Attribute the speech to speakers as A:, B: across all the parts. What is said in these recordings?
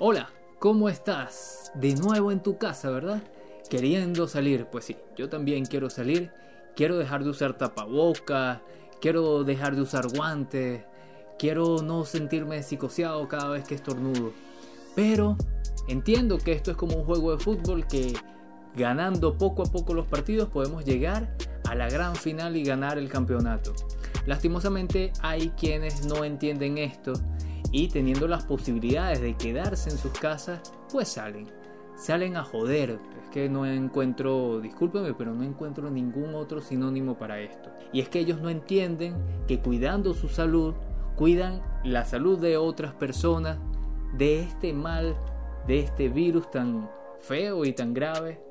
A: Hola, ¿cómo estás? De nuevo en tu casa, ¿verdad? Queriendo salir, pues sí, yo también quiero salir. Quiero dejar de usar tapaboca, quiero dejar de usar guantes, quiero no sentirme psicoseado cada vez que estornudo. Pero entiendo que esto es como un juego de fútbol que ganando poco a poco los partidos podemos llegar a la gran final y ganar el campeonato. Lastimosamente hay quienes no entienden esto y teniendo las posibilidades de quedarse en sus casas, pues salen. Salen a joder. Es que no encuentro, discúlpeme, pero no encuentro ningún otro sinónimo para esto. Y es que ellos no entienden que cuidando su salud, cuidan la salud de otras personas, de este mal, de este virus tan feo y tan grave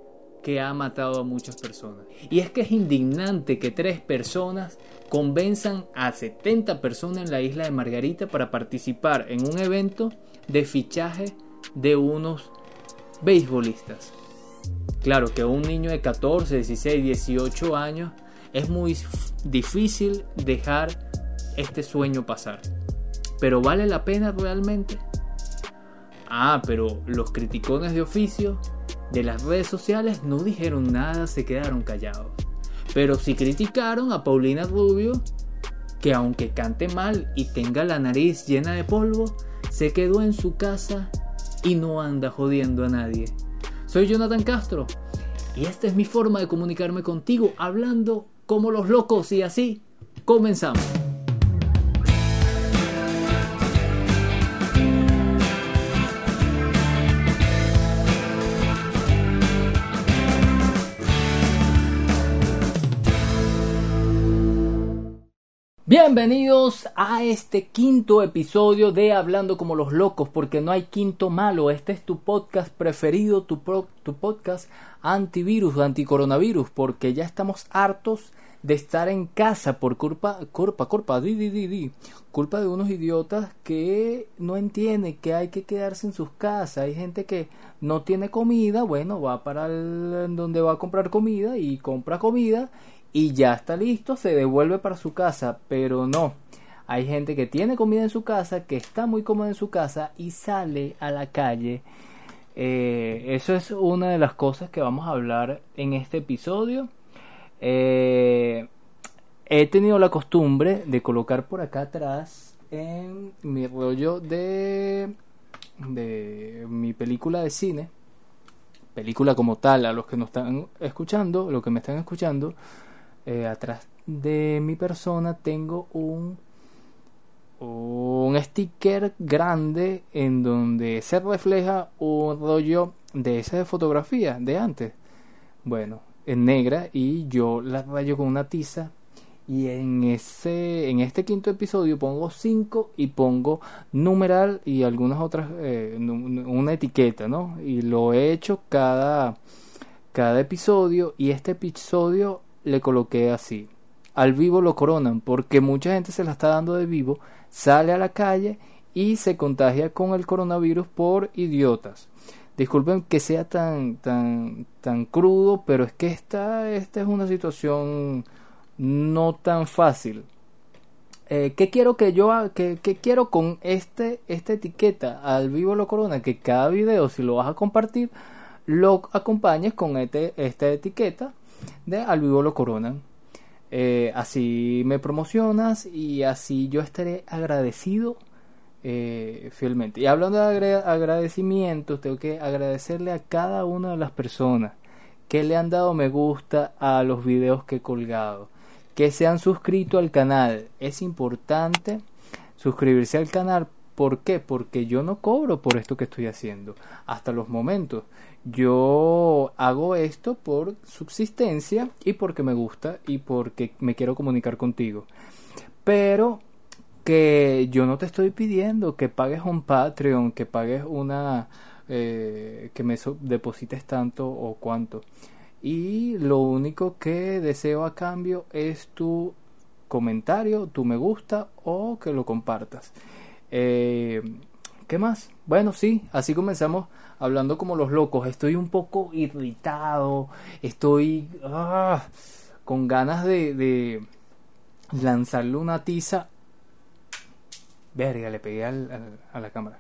A: que ha matado a muchas personas. Y es que es indignante que tres personas convenzan a 70 personas en la isla de Margarita para participar en un evento de fichaje de unos beisbolistas. Claro que un niño de 14, 16, 18 años es muy difícil dejar este sueño pasar. Pero ¿vale la pena realmente? Ah, pero los criticones de oficio de las redes sociales no dijeron nada, se quedaron callados. Pero sí criticaron a Paulina Rubio, que aunque cante mal y tenga la nariz llena de polvo, se quedó en su casa y no anda jodiendo a nadie. Soy Jonathan Castro y esta es mi forma de comunicarme contigo, hablando como los locos y así comenzamos. Bienvenidos a este quinto episodio de Hablando como los locos, porque no hay quinto malo. Este es tu podcast preferido, tu, tu podcast antivirus, anticoronavirus, porque ya estamos hartos de estar en casa por culpa, culpa, culpa, di, culpa de unos idiotas que no entienden que hay que quedarse en sus casas. Hay gente que no tiene comida, bueno, va para donde va a comprar comida y compra comida y ya está listo, se devuelve para su casa, pero no. Hay gente que tiene comida en su casa, que está muy cómoda en su casa y sale a la calle. Eh, eso es una de las cosas que vamos a hablar en este episodio. Eh, he tenido la costumbre de colocar por acá atrás en mi rollo de, de mi película de cine. Película como tal, a los que nos están escuchando, los que me están escuchando, eh, atrás de mi persona tengo un un sticker grande en donde se refleja un rollo de esa fotografía de antes. Bueno en negra y yo la rayo con una tiza y en ese en este quinto episodio pongo 5 y pongo numeral y algunas otras eh, una etiqueta no y lo he hecho cada cada episodio y este episodio le coloqué así. Al vivo lo coronan porque mucha gente se la está dando de vivo, sale a la calle y se contagia con el coronavirus por idiotas. Disculpen que sea tan tan tan crudo, pero es que esta esta es una situación no tan fácil. Eh, ¿Qué quiero que yo que, quiero con este esta etiqueta al vivo lo corona? Que cada video si lo vas a compartir lo acompañes con este, esta etiqueta de Al Vivo lo Coronan. Eh, así me promocionas y así yo estaré agradecido eh, fielmente. Y hablando de agradecimientos, tengo que agradecerle a cada una de las personas que le han dado me gusta a los videos que he colgado, que se han suscrito al canal. Es importante suscribirse al canal. ¿Por qué? Porque yo no cobro por esto que estoy haciendo hasta los momentos. Yo hago esto por subsistencia y porque me gusta y porque me quiero comunicar contigo. Pero que yo no te estoy pidiendo que pagues un Patreon, que pagues una... Eh, que me deposites tanto o cuánto. Y lo único que deseo a cambio es tu comentario, tu me gusta o que lo compartas. Eh, ¿Qué más? Bueno, sí, así comenzamos hablando como los locos. Estoy un poco irritado, estoy ah, con ganas de, lanzarle una tiza. Verga, le pegué al, a la cámara.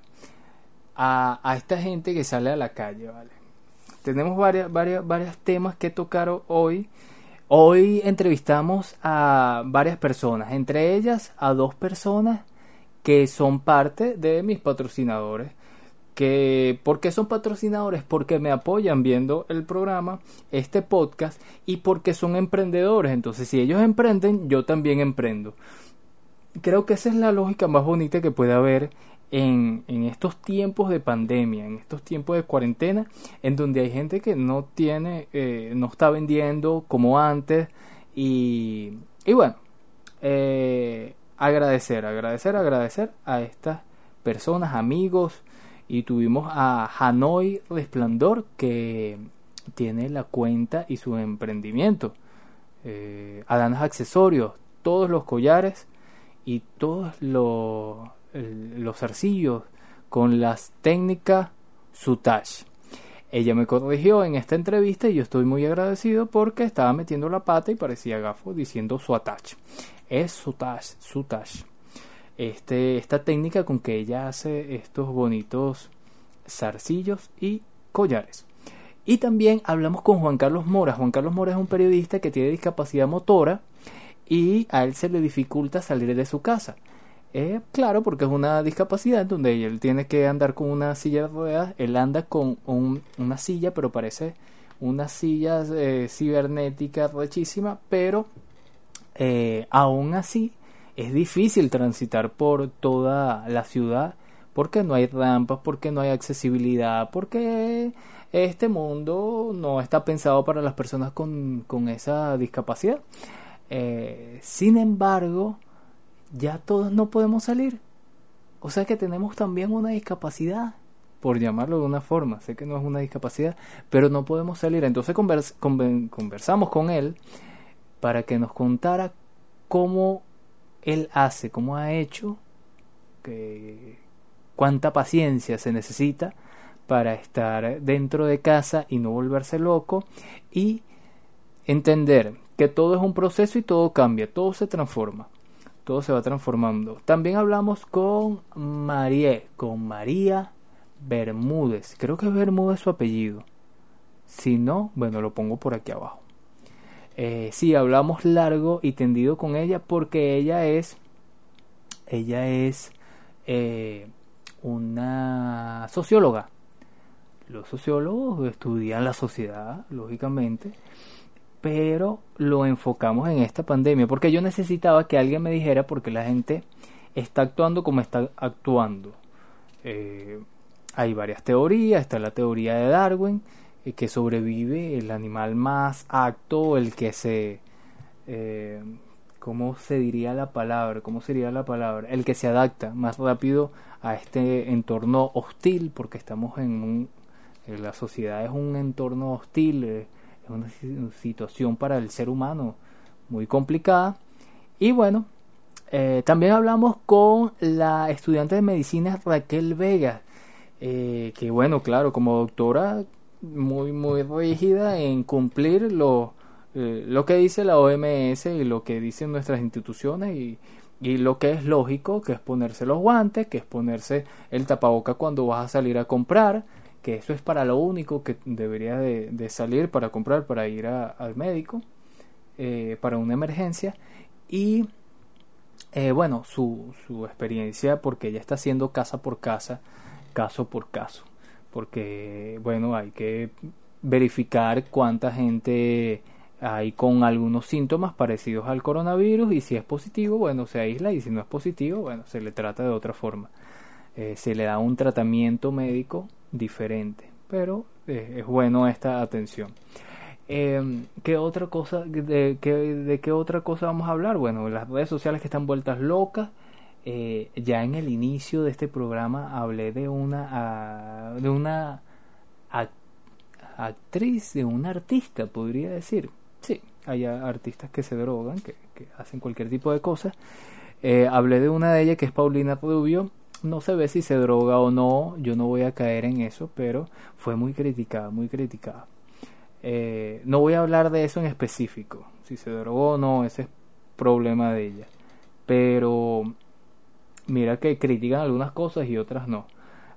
A: a, a esta gente que sale a la calle, ¿vale? Tenemos varias, varias, varios temas que tocar hoy. Hoy entrevistamos a varias personas, entre ellas a dos personas que son parte de mis patrocinadores. Que, ¿Por qué son patrocinadores? Porque me apoyan viendo el programa, este podcast, y porque son emprendedores. Entonces, si ellos emprenden, yo también emprendo. Creo que esa es la lógica más bonita que puede haber en, en, estos tiempos de pandemia, en estos tiempos de cuarentena, en donde hay gente que no tiene, eh, no está vendiendo como antes y, y bueno, eh, agradecer, agradecer, agradecer a estas personas, amigos y tuvimos a Hanoi Resplandor que tiene la cuenta y su emprendimiento, eh, Adanas Accesorios, todos los collares y todos los los arcillos con las técnicas Sutash. Ella me corrigió en esta entrevista y yo estoy muy agradecido porque estaba metiendo la pata y parecía gafo diciendo Suatach. Es Sutash, Sutash. Este, esta técnica con que ella hace estos bonitos zarcillos y collares. Y también hablamos con Juan Carlos Mora. Juan Carlos Mora es un periodista que tiene discapacidad motora y a él se le dificulta salir de su casa. Eh, claro, porque es una discapacidad donde él tiene que andar con una silla de ruedas. Él anda con una silla, pero parece una silla eh, cibernética rechísima, pero eh, aún así es difícil transitar por toda la ciudad porque no hay rampas, porque no hay accesibilidad, porque este mundo no está pensado para las personas con, con esa discapacidad. sin embargo, ya todos no podemos salir. O sea que tenemos también una discapacidad, por llamarlo de una forma. Sé que no es una discapacidad, pero no podemos salir. Entonces conversamos con él para que nos contara cómo él hace, cómo ha hecho, que, cuánta paciencia se necesita para estar dentro de casa y no volverse loco y entender que todo es un proceso y todo cambia, todo se transforma todo se va transformando. También hablamos con María, con María Bermúdez. Creo que es Bermúdez su apellido. Si no, bueno, lo pongo por aquí abajo. Eh, sí, hablamos largo y tendido con ella porque ella es, ella es eh, una socióloga. Los sociólogos estudian la sociedad, lógicamente, pero lo enfocamos en esta pandemia, porque yo necesitaba que alguien me dijera porque la gente está actuando como está actuando. Eh, hay varias teorías, está la teoría de Darwin, eh, que sobrevive el animal más acto, el que se... Eh, ¿Cómo se diría la palabra? ¿Cómo sería la palabra? El que se adapta más rápido a este entorno hostil, porque estamos en un... La sociedad es un entorno hostil, es una situación para el ser humano muy complicada. Y bueno, eh, también hablamos con la estudiante de medicina Raquel Vega, eh, que bueno, claro, como doctora muy, muy rígida en cumplir lo, eh, lo que dice la OMS y lo que dicen nuestras instituciones y, y lo que es lógico, que es ponerse los guantes, que es ponerse el tapaboca cuando vas a salir a comprar, que eso es para lo único que debería de, salir para comprar, para ir al médico, eh, para una emergencia. Y eh, bueno, su, su experiencia, porque ella está haciendo casa por casa, caso por caso. Porque, bueno, hay que verificar cuánta gente hay con algunos síntomas parecidos al coronavirus y si es positivo, bueno, se aísla y si no es positivo, bueno, se le trata de otra forma. Eh, se le da un tratamiento médico diferente. Pero eh, es bueno esta atención. Eh, ¿qué otra cosa, de, de, qué otra cosa vamos a hablar? Bueno, las redes sociales que están vueltas locas. Eh, ya en el inicio de este programa hablé de una, de una actriz, de una artista, podría decir. Sí, hay artistas que se drogan, que, hacen cualquier tipo de cosas. hablé de una de ellas que es Paulina Rubio no se ve si se droga o no, yo no voy a caer en eso, pero fue muy criticada, muy criticada. Eh, no voy a hablar de eso en específico, si se drogó o no, ese es problema de ella. Pero mira que critican algunas cosas y otras no.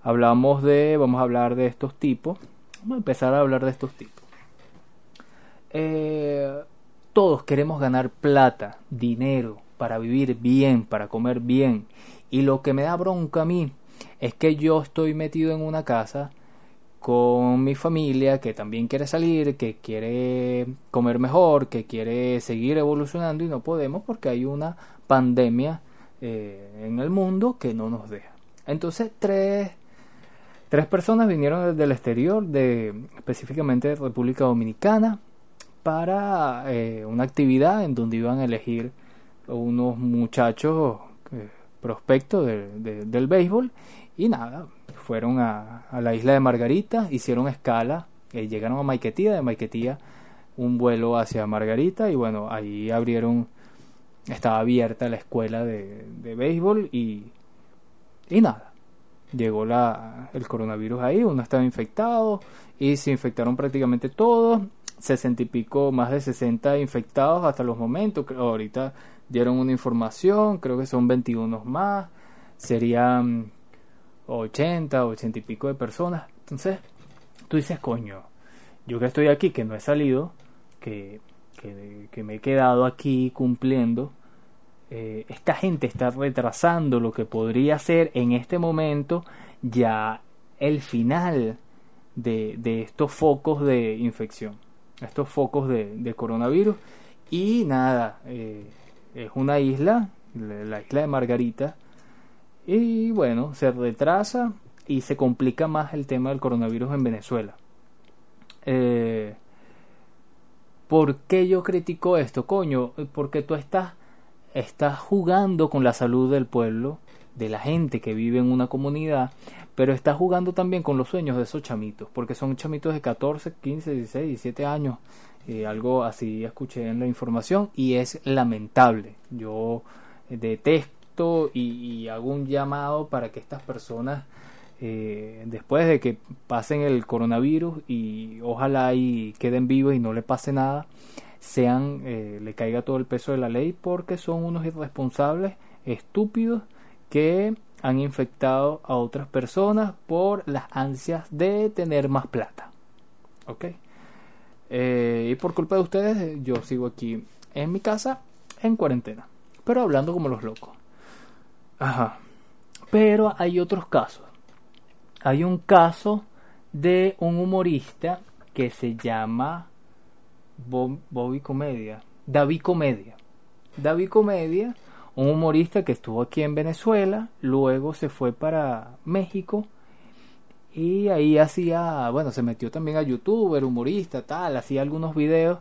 A: hablamos de, vamos a hablar de estos tipos, vamos a empezar a hablar de estos tipos. Eh, todos queremos ganar plata, dinero, para vivir bien, para comer bien. Y lo que me da bronca a mí es que yo estoy metido en una casa con mi familia que también quiere salir, que quiere comer mejor, que quiere seguir evolucionando y no podemos porque hay una pandemia eh, en el mundo que no nos deja. Entonces tres, tres personas vinieron desde el exterior, de, específicamente de República Dominicana, para eh, una actividad en donde iban a elegir unos muchachos eh, prospectos del béisbol y nada, fueron a, la isla de Margarita, hicieron escala, eh, llegaron a Maiquetía, de Maiquetía un vuelo hacia Margarita y bueno, ahí abrieron, estaba abierta la escuela de, béisbol y, y nada, llegó la, el coronavirus ahí, uno estaba infectado y se infectaron prácticamente todos, sesenta y pico, más de 60 infectados hasta los momentos, ahorita dieron una información, creo que son 21 más, serían 80, 80 y pico de personas. Entonces, tú dices, coño, yo que estoy aquí, que no he salido, que, me he quedado aquí cumpliendo, eh, esta gente está retrasando lo que podría ser en este momento ya el final de, de estos focos de infección, estos focos de, de coronavirus. Y nada, eh, es una isla, la isla de Margarita, y bueno, se retrasa y se complica más el tema del coronavirus en Venezuela. Eh, ¿Por qué yo critico esto, coño? Porque tú estás, estás jugando con la salud del pueblo, de la gente que vive en una comunidad, pero estás jugando también con los sueños de esos chamitos, porque son chamitos de 14, 15, 16, 17 años, eh, algo así escuché en la información y es lamentable. Yo detesto y, hago un llamado para que estas personas, eh, después de que pasen el coronavirus y ojalá y queden vivos y no le pase nada, sean, eh, le caiga todo el peso de la ley porque son unos irresponsables, estúpidos, que han infectado a otras personas por las ansias de tener más plata. ¿Ok? Eh, y por culpa de ustedes, yo sigo aquí en mi casa en cuarentena, pero hablando como los locos. Ajá. Pero hay otros casos. Hay un caso de un humorista que se llama Bobby Comedia. David Comedia. David Comedia, un humorista que estuvo aquí en Venezuela, luego se fue para México y ahí hacía, bueno, se metió también a youtuber, humorista, tal, hacía algunos videos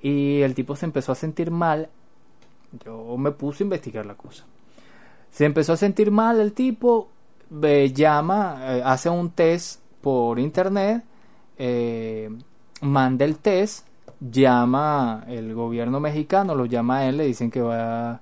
A: y el tipo se empezó a sentir mal. Yo me puse a investigar la cosa. Se empezó a sentir mal el tipo, llama, eh, hace un test por internet, eh, manda el test, llama el gobierno mexicano, lo llama a él, le dicen que va,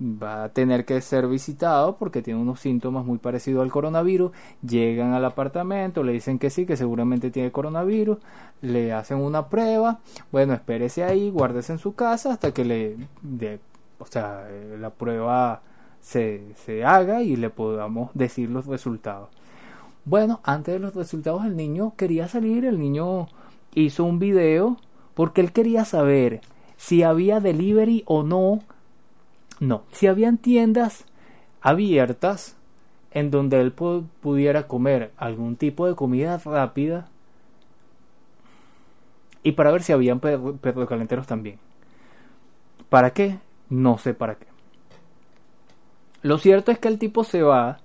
A: va a tener que ser visitado porque tiene unos síntomas muy parecidos al coronavirus, llegan al apartamento, le dicen que sí, que seguramente tiene coronavirus, le hacen una prueba, bueno, espérese ahí, guárdese en su casa hasta que le, de, o sea, eh, la prueba se, se haga y le podamos decir los resultados. Bueno, antes de los resultados el niño quería salir, el niño hizo un video porque él quería saber si había delivery o no. No, si habían tiendas abiertas en donde él pudiera comer algún tipo de comida rápida y para ver si habían perros calenteros también. ¿Para qué? No sé para qué. Lo cierto es que el tipo se va,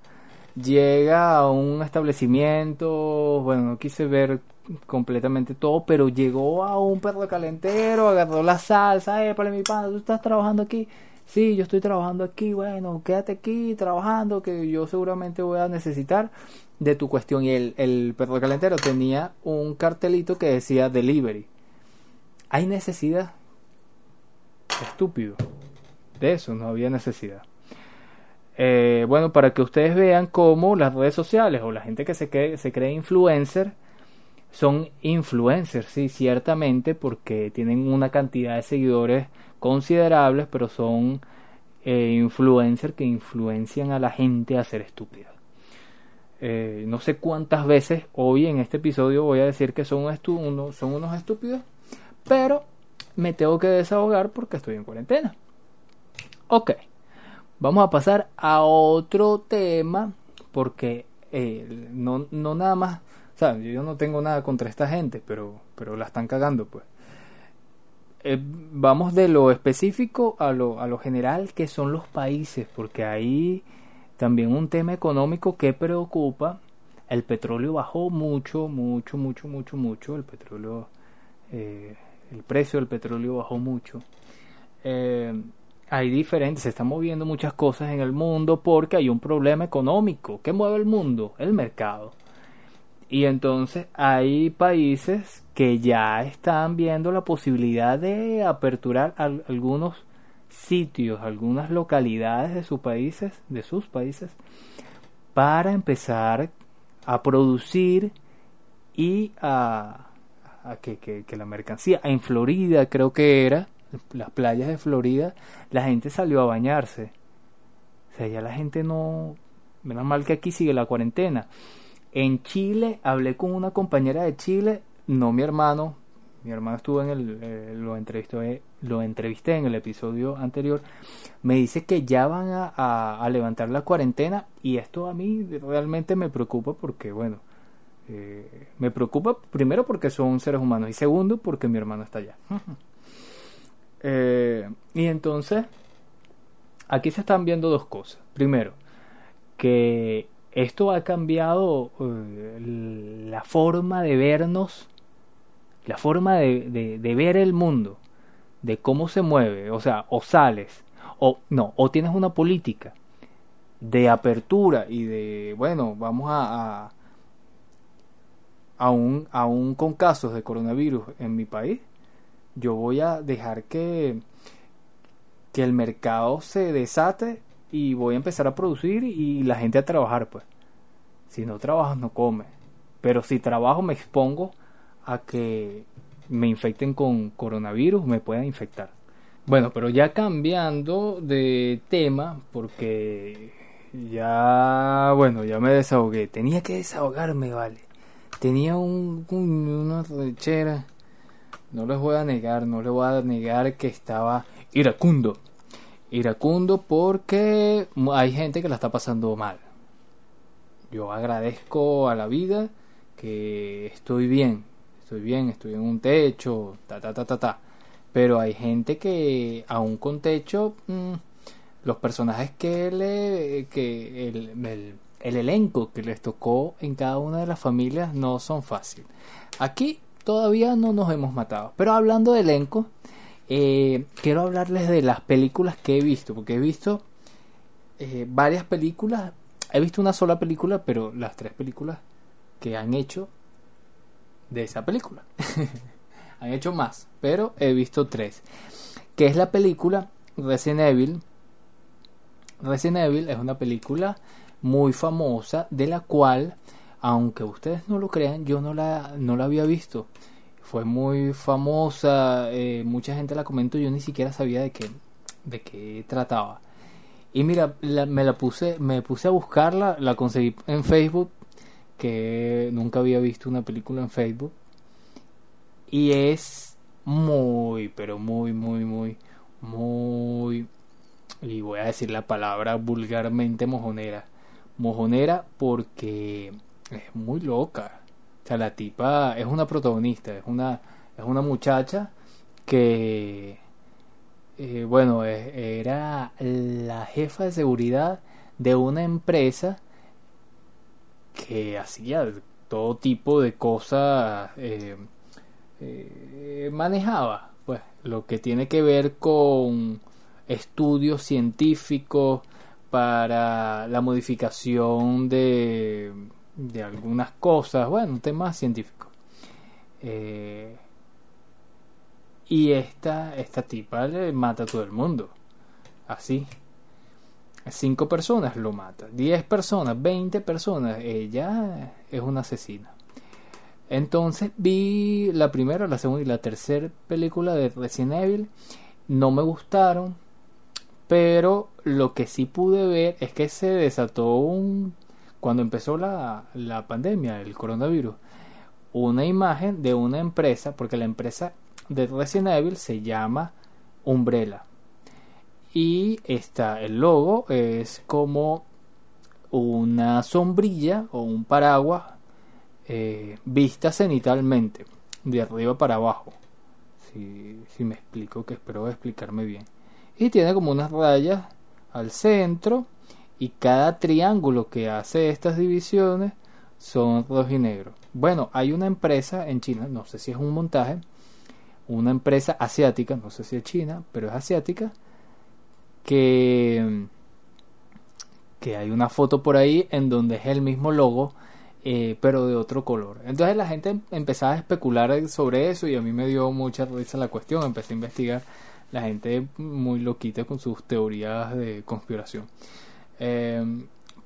A: llega a un establecimiento, bueno, no quise ver completamente todo, pero llegó a un perro calentero, agarró la salsa, eh, para mi pana, tú estás trabajando aquí. Sí, yo estoy trabajando aquí, bueno, quédate aquí trabajando, que yo seguramente voy a necesitar de tu cuestión. Y el, el perro calentero tenía un cartelito que decía delivery. ¿Hay necesidad? Estúpido. De eso no había necesidad. Eh, bueno, para que ustedes vean cómo las redes sociales o la gente que se cree, influencer son influencers, sí, ciertamente, porque tienen una cantidad de seguidores considerables, pero son eh, influencers que influencian a la gente a ser estúpidos. Eh, no sé cuántas veces hoy en este episodio voy a decir que son, son unos estúpidos, pero me tengo que desahogar porque estoy en cuarentena. Ok, vamos a pasar a otro tema porque eh, no, no nada más, o sea, yo no tengo nada contra esta gente, pero, pero la están cagando pues. Eh, vamos de lo específico a lo, a lo general que son los países, porque ahí también un tema económico que preocupa. El petróleo bajó mucho, mucho, mucho, mucho, mucho. El petróleo, eh, el precio del petróleo bajó mucho. Eh, hay diferentes, se están moviendo muchas cosas en el mundo porque hay un problema económico. ¿Qué mueve el mundo? El mercado. Y entonces hay países que ya están viendo la posibilidad de aperturar algunos sitios, algunas localidades de sus países, de sus países, para empezar a producir y a, que, que, la mercancía, en Florida creo que era, las playas de Florida, la gente salió a bañarse. O sea, ya la gente no, menos mal que aquí sigue la cuarentena. En Chile hablé con una compañera de Chile, no mi hermano, mi hermano estuvo en el, eh, lo, entrevistó, eh, lo entrevisté en el episodio anterior, me dice que ya van a, a, levantar la cuarentena y esto a mí realmente me preocupa porque, bueno, eh, me preocupa primero porque son seres humanos y segundo porque mi hermano está allá. y entonces, aquí se están viendo dos cosas. Primero, que esto ha cambiado la forma de vernos la forma de, de, ver el mundo, de cómo se mueve, o sea, o sales, o no, o tienes una política de apertura y de, bueno, vamos a, a aún, aún con casos de coronavirus en mi país, yo voy a dejar que, que el mercado se desate y voy a empezar a producir y la gente a trabajar, pues. Si no trabajas, no comes. Pero si trabajo, me expongo a que me infecten con coronavirus, me puedan infectar. Bueno, pero ya cambiando de tema, porque ya, bueno, ya me desahogué. Tenía que desahogarme, vale. Tenía un, una rechera. No les voy a negar, no les voy a negar que estaba iracundo. Iracundo porque hay gente que la está pasando mal. Yo agradezco a la vida que estoy bien, estoy bien, estoy en un techo, ta, ta, ta, ta, ta. Pero hay gente que, aún con techo, mm, los personajes que le, que el, el, elenco que les tocó en cada una de las familias no son fáciles. Aquí todavía no nos hemos matado. Pero hablando de elenco, eh, quiero hablarles de las películas que he visto, porque he visto eh, varias películas. He visto una sola película, pero las tres películas que han hecho de esa película. Han hecho más, pero he visto tres. Que es la película Resident Evil. Resident Evil es una película muy famosa de la cual, aunque ustedes no lo crean, yo no la, no la había visto. Fue muy famosa, eh, mucha gente la comentó, yo ni siquiera sabía de qué, de qué trataba. Y mira, me la puse, me puse a buscarla, la conseguí en Facebook que nunca había visto una película en Facebook. Y es muy, pero muy, muy, muy, muy... Y voy a decir la palabra vulgarmente mojonera. Mojonera porque es muy loca. O sea, la tipa es una protagonista, es una, es una muchacha que, eh, bueno, era la jefa de seguridad de una empresa que hacía todo tipo de cosas, eh, eh, manejaba, pues, lo que tiene que ver con estudios científicos para la modificación de, de algunas cosas, bueno, temas científicos. Eh, y esta, esta tipa le mata a todo el mundo. Así. Cinco personas lo mata, diez personas, veinte personas, ella es una asesina. Entonces vi la primera, la segunda y la tercera película de Resident Evil. No me gustaron, pero lo que sí pude ver es que se desató un cuando empezó la, la pandemia, el coronavirus, una imagen de una empresa, porque la empresa de Resident Evil se llama Umbrella. Y está el logo, es como una sombrilla o un paraguas eh, vista cenitalmente, de arriba para abajo. Si, si me explico, que espero explicarme bien. Y tiene como unas rayas al centro y cada triángulo que hace estas divisiones son rojo y negro. Bueno, hay una empresa en China, no sé si es un montaje, una empresa asiática, no sé si es China, pero es asiática, que, que hay una foto por ahí en donde es el mismo logo, eh, pero de otro color. Entonces la gente empezaba a especular sobre eso y a mí me dio mucha risa la cuestión, empecé a investigar la gente muy loquita con sus teorías de conspiración. Eh,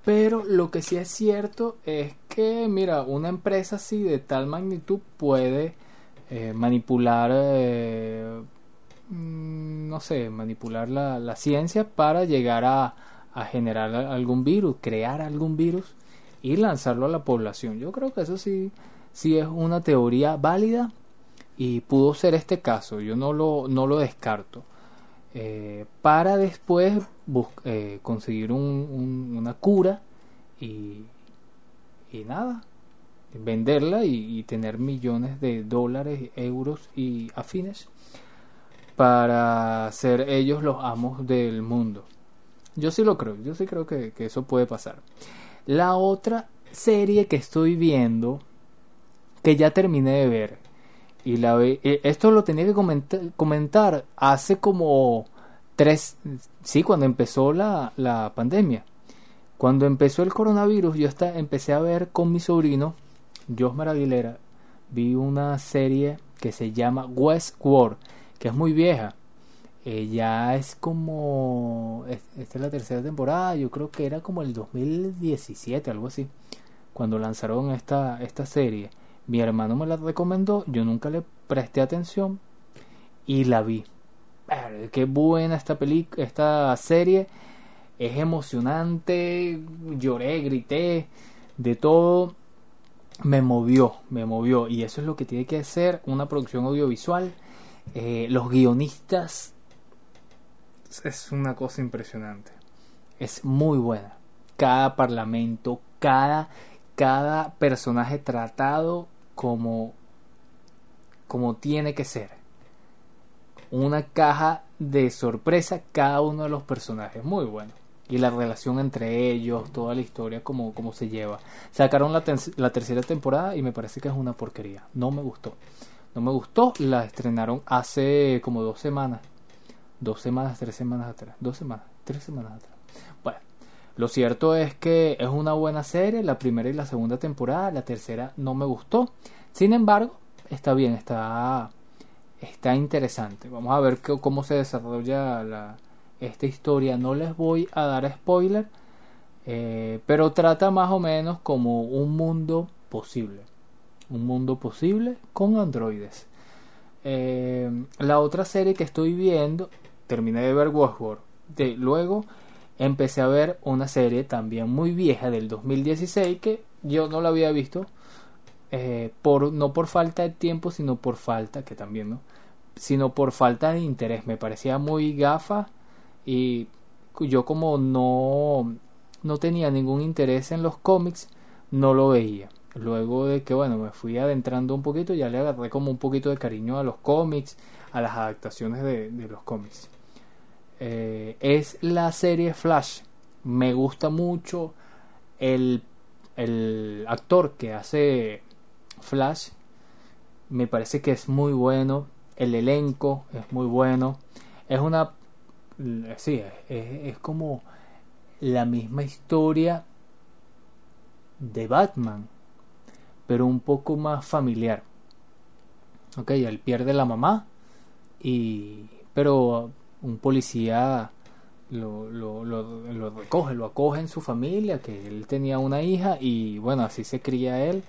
A: pero lo que sí es cierto es que, mira, una empresa así de tal magnitud puede eh, manipular, eh, mm, no sé, manipular la, ciencia para llegar a, a generar algún virus, crear algún virus y lanzarlo a la población. Yo creo que eso sí, sí es una teoría válida y pudo ser este caso. Yo no lo, no lo descarto. Eh, para después eh, conseguir un, una cura y, nada, venderla y, tener millones de dólares, euros y afines para ser ellos los amos del mundo. Yo sí lo creo, yo sí creo que eso puede pasar. La otra serie que estoy viendo, que ya terminé de ver, y la ve, eh, esto lo tenía que comentar, comentar hace como tres, sí, cuando empezó la, la pandemia. Cuando empezó el coronavirus, yo hasta empecé a ver con mi sobrino, Josmar Aguilera, vi una serie que se llama Westworld, que es muy vieja. Eh, ya es como. Esta es la tercera temporada, yo creo que era como el 2017, algo así, cuando lanzaron esta, esta serie. Mi hermano me la recomendó, yo nunca le presté atención y la vi. Qué buena esta película, esta serie. Es emocionante, lloré, grité, de todo. Me movió, me movió. Y eso es lo que tiene que ser una producción audiovisual. Eh, los guionistas es una cosa impresionante. Es muy buena. Cada parlamento, cada, cada personaje tratado como, como tiene que ser. Una caja de sorpresa cada uno de los personajes. Muy bueno. Y la relación entre ellos, toda la historia, como, se lleva. Sacaron la, la tercera temporada y me parece que es una porquería. No me gustó. No me gustó. La estrenaron hace como dos semanas. Dos semanas, tres semanas atrás. Dos semanas, tres semanas atrás. Lo cierto es que es una buena serie, la primera y la segunda temporada, la tercera no me gustó. Sin embargo, está bien, está, está interesante. Vamos a ver cómo se desarrolla la, esta historia. No les voy a dar spoiler, eh, pero trata más o menos como un mundo posible. Un mundo posible con androides. Eh, la otra serie que estoy viendo, terminé de ver Westworld. De, luego empecé a ver una serie también muy vieja del 2016 que yo no la había visto eh, por no por falta de tiempo sino por falta que también no sino por falta de interés. Me parecía muy gafa y yo como no no tenía ningún interés en los cómics no lo veía. Luego de que bueno me fui adentrando un poquito ya le agarré como un poquito de cariño a los cómics a las adaptaciones de los cómics eh, es la serie Flash. Me gusta mucho el, el actor que hace Flash. Me parece que es muy bueno. El elenco es muy bueno. Es una... Sí, es, como la misma historia de Batman, pero un poco más familiar. Ok, él pierde la mamá y pero un policía lo, lo, lo, recoge, lo acoge en su familia, que él tenía una hija y bueno, así se cría él.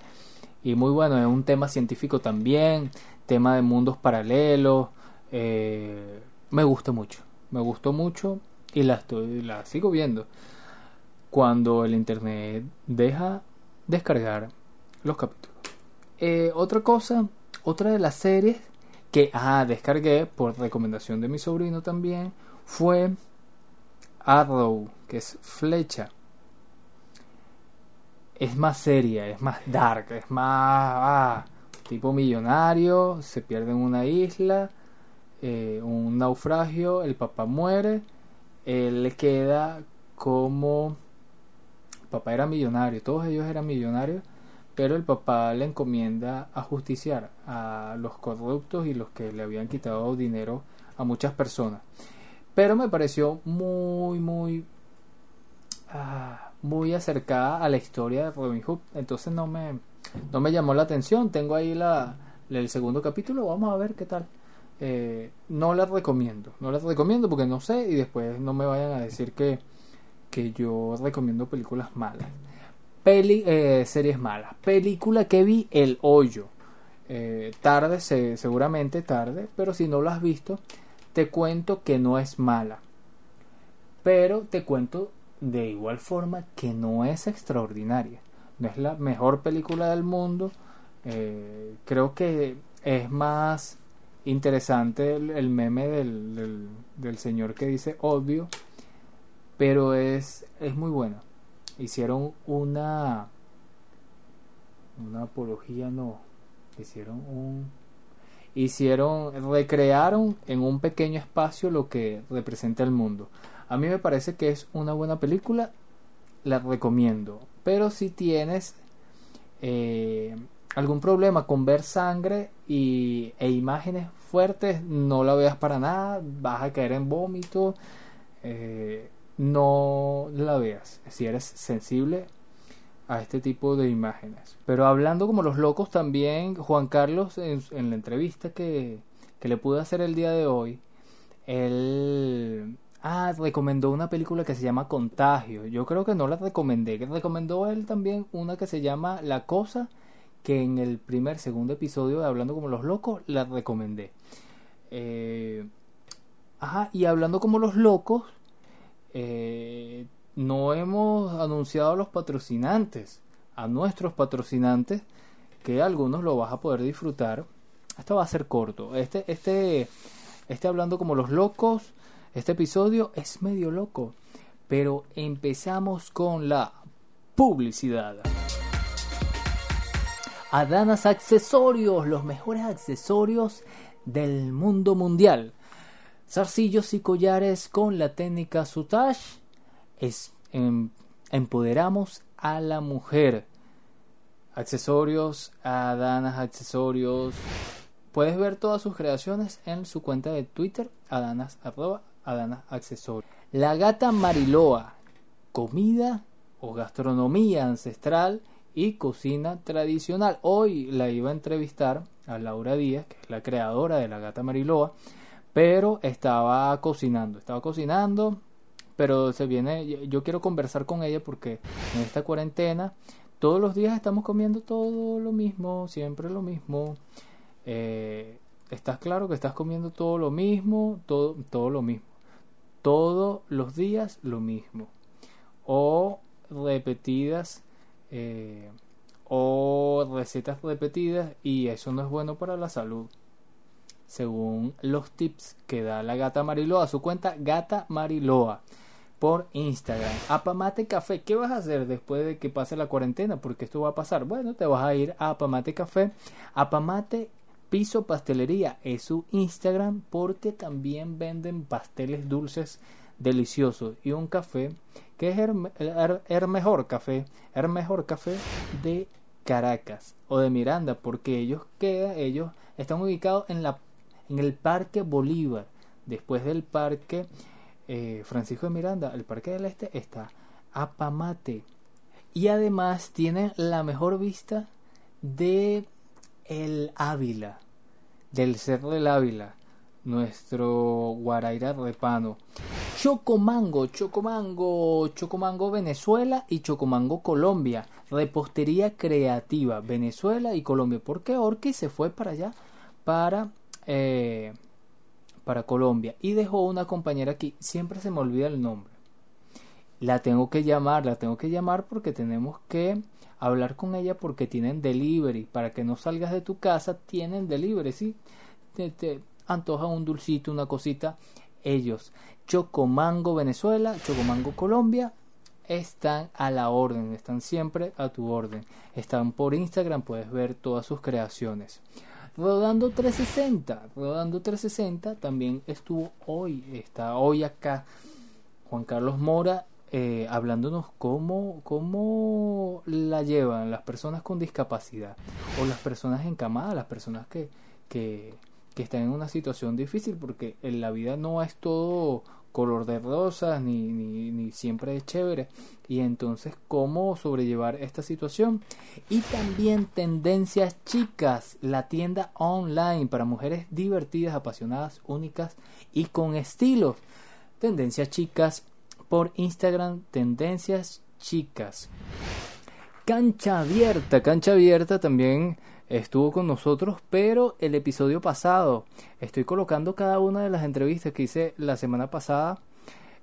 A: Y muy bueno, es un tema científico también, tema de mundos paralelos. Eh, me gusta mucho, me gustó mucho y la, estoy, la sigo viendo. cuando el internet deja descargar los capítulos. Eh, otra cosa, otra de las series que ah, descargué por recomendación de mi sobrino también fue Arrow, que es flecha. Es más seria, es más dark, es más ah, tipo millonario, se pierde en una isla, eh, un naufragio, el papá muere, él le queda como papá era millonario, todos ellos eran millonarios, pero el papá le encomienda a justiciar a los corruptos y los que le habían quitado dinero a muchas personas. Pero me pareció muy, muy, ah, muy acercada a la historia de Robin Hood. Entonces no me, no me llamó la atención. Tengo ahí la, el segundo capítulo. Vamos a ver qué tal. Eh, no la recomiendo. No la recomiendo porque no sé y después no me vayan a decir que, que yo recomiendo películas malas. Eh, series malas. Película que vi, El Hoyo. Eh, tarde, seguramente tarde, pero si no lo has visto, te cuento que no es mala. Pero te cuento de igual forma que no es extraordinaria. No es la mejor película del mundo. Eh, creo que es más interesante el, meme del, del, señor que dice obvio. Pero es, es muy buena. Hicieron una... Una apología, no. Hicieron un hicieron, recrearon en un pequeño espacio lo que representa el mundo. A mí me parece que es una buena película, la recomiendo. Pero si tienes eh, algún problema con ver sangre y, e imágenes fuertes, no la veas para nada, vas a caer en vómito. Eh, no la veas. Si eres sensible a este tipo de imágenes. Pero hablando como los locos también, Juan Carlos en, la entrevista que, que, le pude hacer el día de hoy, él ah, recomendó una película que se llama Contagio. Yo creo que no la recomendé, que recomendó él también una que se llama La Cosa, que en el primer, segundo episodio de Hablando como los locos la recomendé. Eh, ajá, y hablando como los locos, eh, no hemos anunciado a los patrocinantes, a nuestros patrocinantes, que algunos lo vas a poder disfrutar. Esto va a ser corto. Este, este, este hablando como los locos, este episodio es medio loco. Pero empezamos con la publicidad. Adanas Accesorios, los mejores accesorios del mundo mundial. Zarcillos y collares con la técnica Sutash es, em, empoderamos a la mujer. Accesorios, Adanas Accesorios. Puedes ver todas sus creaciones en su cuenta de Twitter, Adanas, arroba, Adanas Accesorios. La gata Mariloa, comida o gastronomía ancestral y cocina tradicional. Hoy la iba a entrevistar a Laura Díaz, que es la creadora de la gata Mariloa, pero estaba cocinando, estaba cocinando, pero se viene, yo quiero conversar con ella porque en esta cuarentena todos los días estamos comiendo todo lo mismo, siempre lo mismo. Eh, ¿Estás claro que estás comiendo todo lo mismo? Todo, todo lo mismo. Todos los días lo mismo. O repetidas. Eh, o recetas repetidas y eso no es bueno para la salud. Según los tips que da la gata Mariloa, su cuenta gata Mariloa por Instagram. Apamate Café, ¿qué vas a hacer después de que pase la cuarentena? Porque esto va a pasar. Bueno, te vas a ir a Apamate Café. Apamate Piso Pastelería es su Instagram porque también venden pasteles dulces deliciosos y un café que es el, mejor café, el mejor café de Caracas o de Miranda porque ellos quedan, ellos están ubicados en la en el Parque Bolívar, después del Parque eh, Francisco de Miranda, el Parque del Este, está Apamate. Y además tiene la mejor vista de el Ávila, del Cerro del Ávila, nuestro Guaraira Repano. Chocomango, Chocomango, Chocomango Venezuela y Chocomango Colombia. Repostería creativa, Venezuela y Colombia. ¿Por qué Orki se fue para allá? Para eh, para Colombia y dejó una compañera aquí, siempre se me olvida el nombre. la tengo que llamar, la tengo que llamar porque tenemos que hablar con ella porque tienen delivery. Para que no salgas de tu casa, tienen delivery, ¿sí? Te, te antoja un dulcito, una cosita. Ellos, Chocomango Venezuela, Chocomango Colombia, están a la orden, están siempre a tu orden. Están por Instagram, puedes ver todas sus creaciones. Rodando 360, Rodando 360 también estuvo hoy, está hoy acá Juan Carlos Mora eh, hablándonos cómo, cómo la llevan las personas con discapacidad o las personas encamadas, las personas que, que, que están en una situación difícil, porque en la vida no es todo color de rosas ni, ni, siempre es chévere. Y entonces cómo sobrellevar esta situación y también tendencias chicas la tienda online para mujeres divertidas apasionadas únicas y con estilo tendencias chicas por Instagram Tendencias Chicas. Cancha Abierta, Cancha Abierta también estuvo con nosotros, pero el episodio pasado estoy colocando cada una de las entrevistas que hice la semana pasada,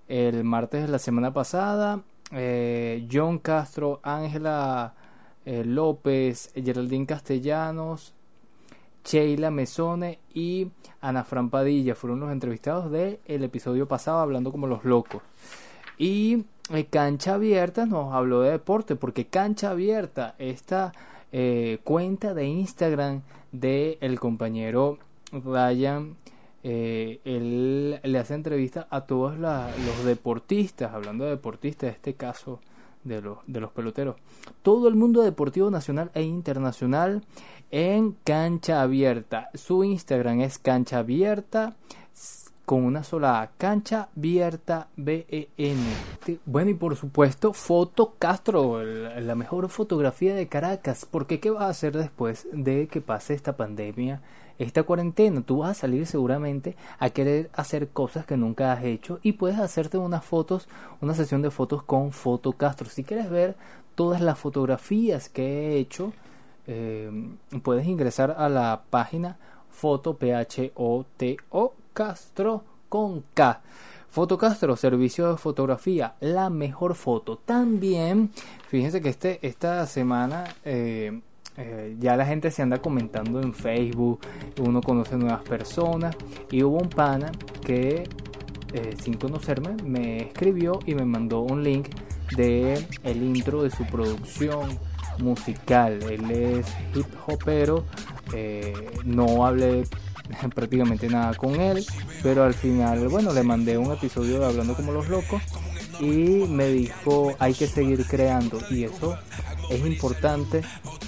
A: el martes de la semana pasada, eh, John Castro, Ángela eh, López, Geraldine Castellanos, Sheila Mesone y Ana Fran Padilla fueron los entrevistados del el episodio pasado hablando como los locos. Y eh, Cancha Abierta nos habló de deporte, porque Cancha Abierta, esta eh, cuenta de Instagram de el compañero Ryan, eh, él le hace entrevista a todos los deportistas, hablando de deportistas, en este caso de los, de los peloteros. Todo el mundo deportivo nacional e internacional en Cancha Abierta. Su Instagram es Cancha Abierta con una sola cancha abierta BEN. Bueno, y por supuesto, Foto Castro, la mejor fotografía de Caracas. Porque ¿qué vas a hacer después de que pase esta pandemia, esta cuarentena? Tú vas a salir seguramente a querer hacer cosas que nunca has hecho y puedes hacerte unas fotos, una sesión de fotos con Foto Castro. Si quieres ver todas las fotografías que he hecho, eh, puedes ingresar a la página foto p h o t o Castro con K. Fotocastro, servicio de fotografía, la mejor foto. También, fíjense que este, esta semana eh, eh, ya la gente se anda comentando en Facebook, uno conoce nuevas personas y hubo un pana que eh, sin conocerme me escribió y me mandó un link de el intro de su producción musical. Él es hip hopero, no hablé prácticamente nada con él, pero al final, bueno, le mandé un episodio de Hablando como los locos y me dijo hay que seguir creando y eso es importante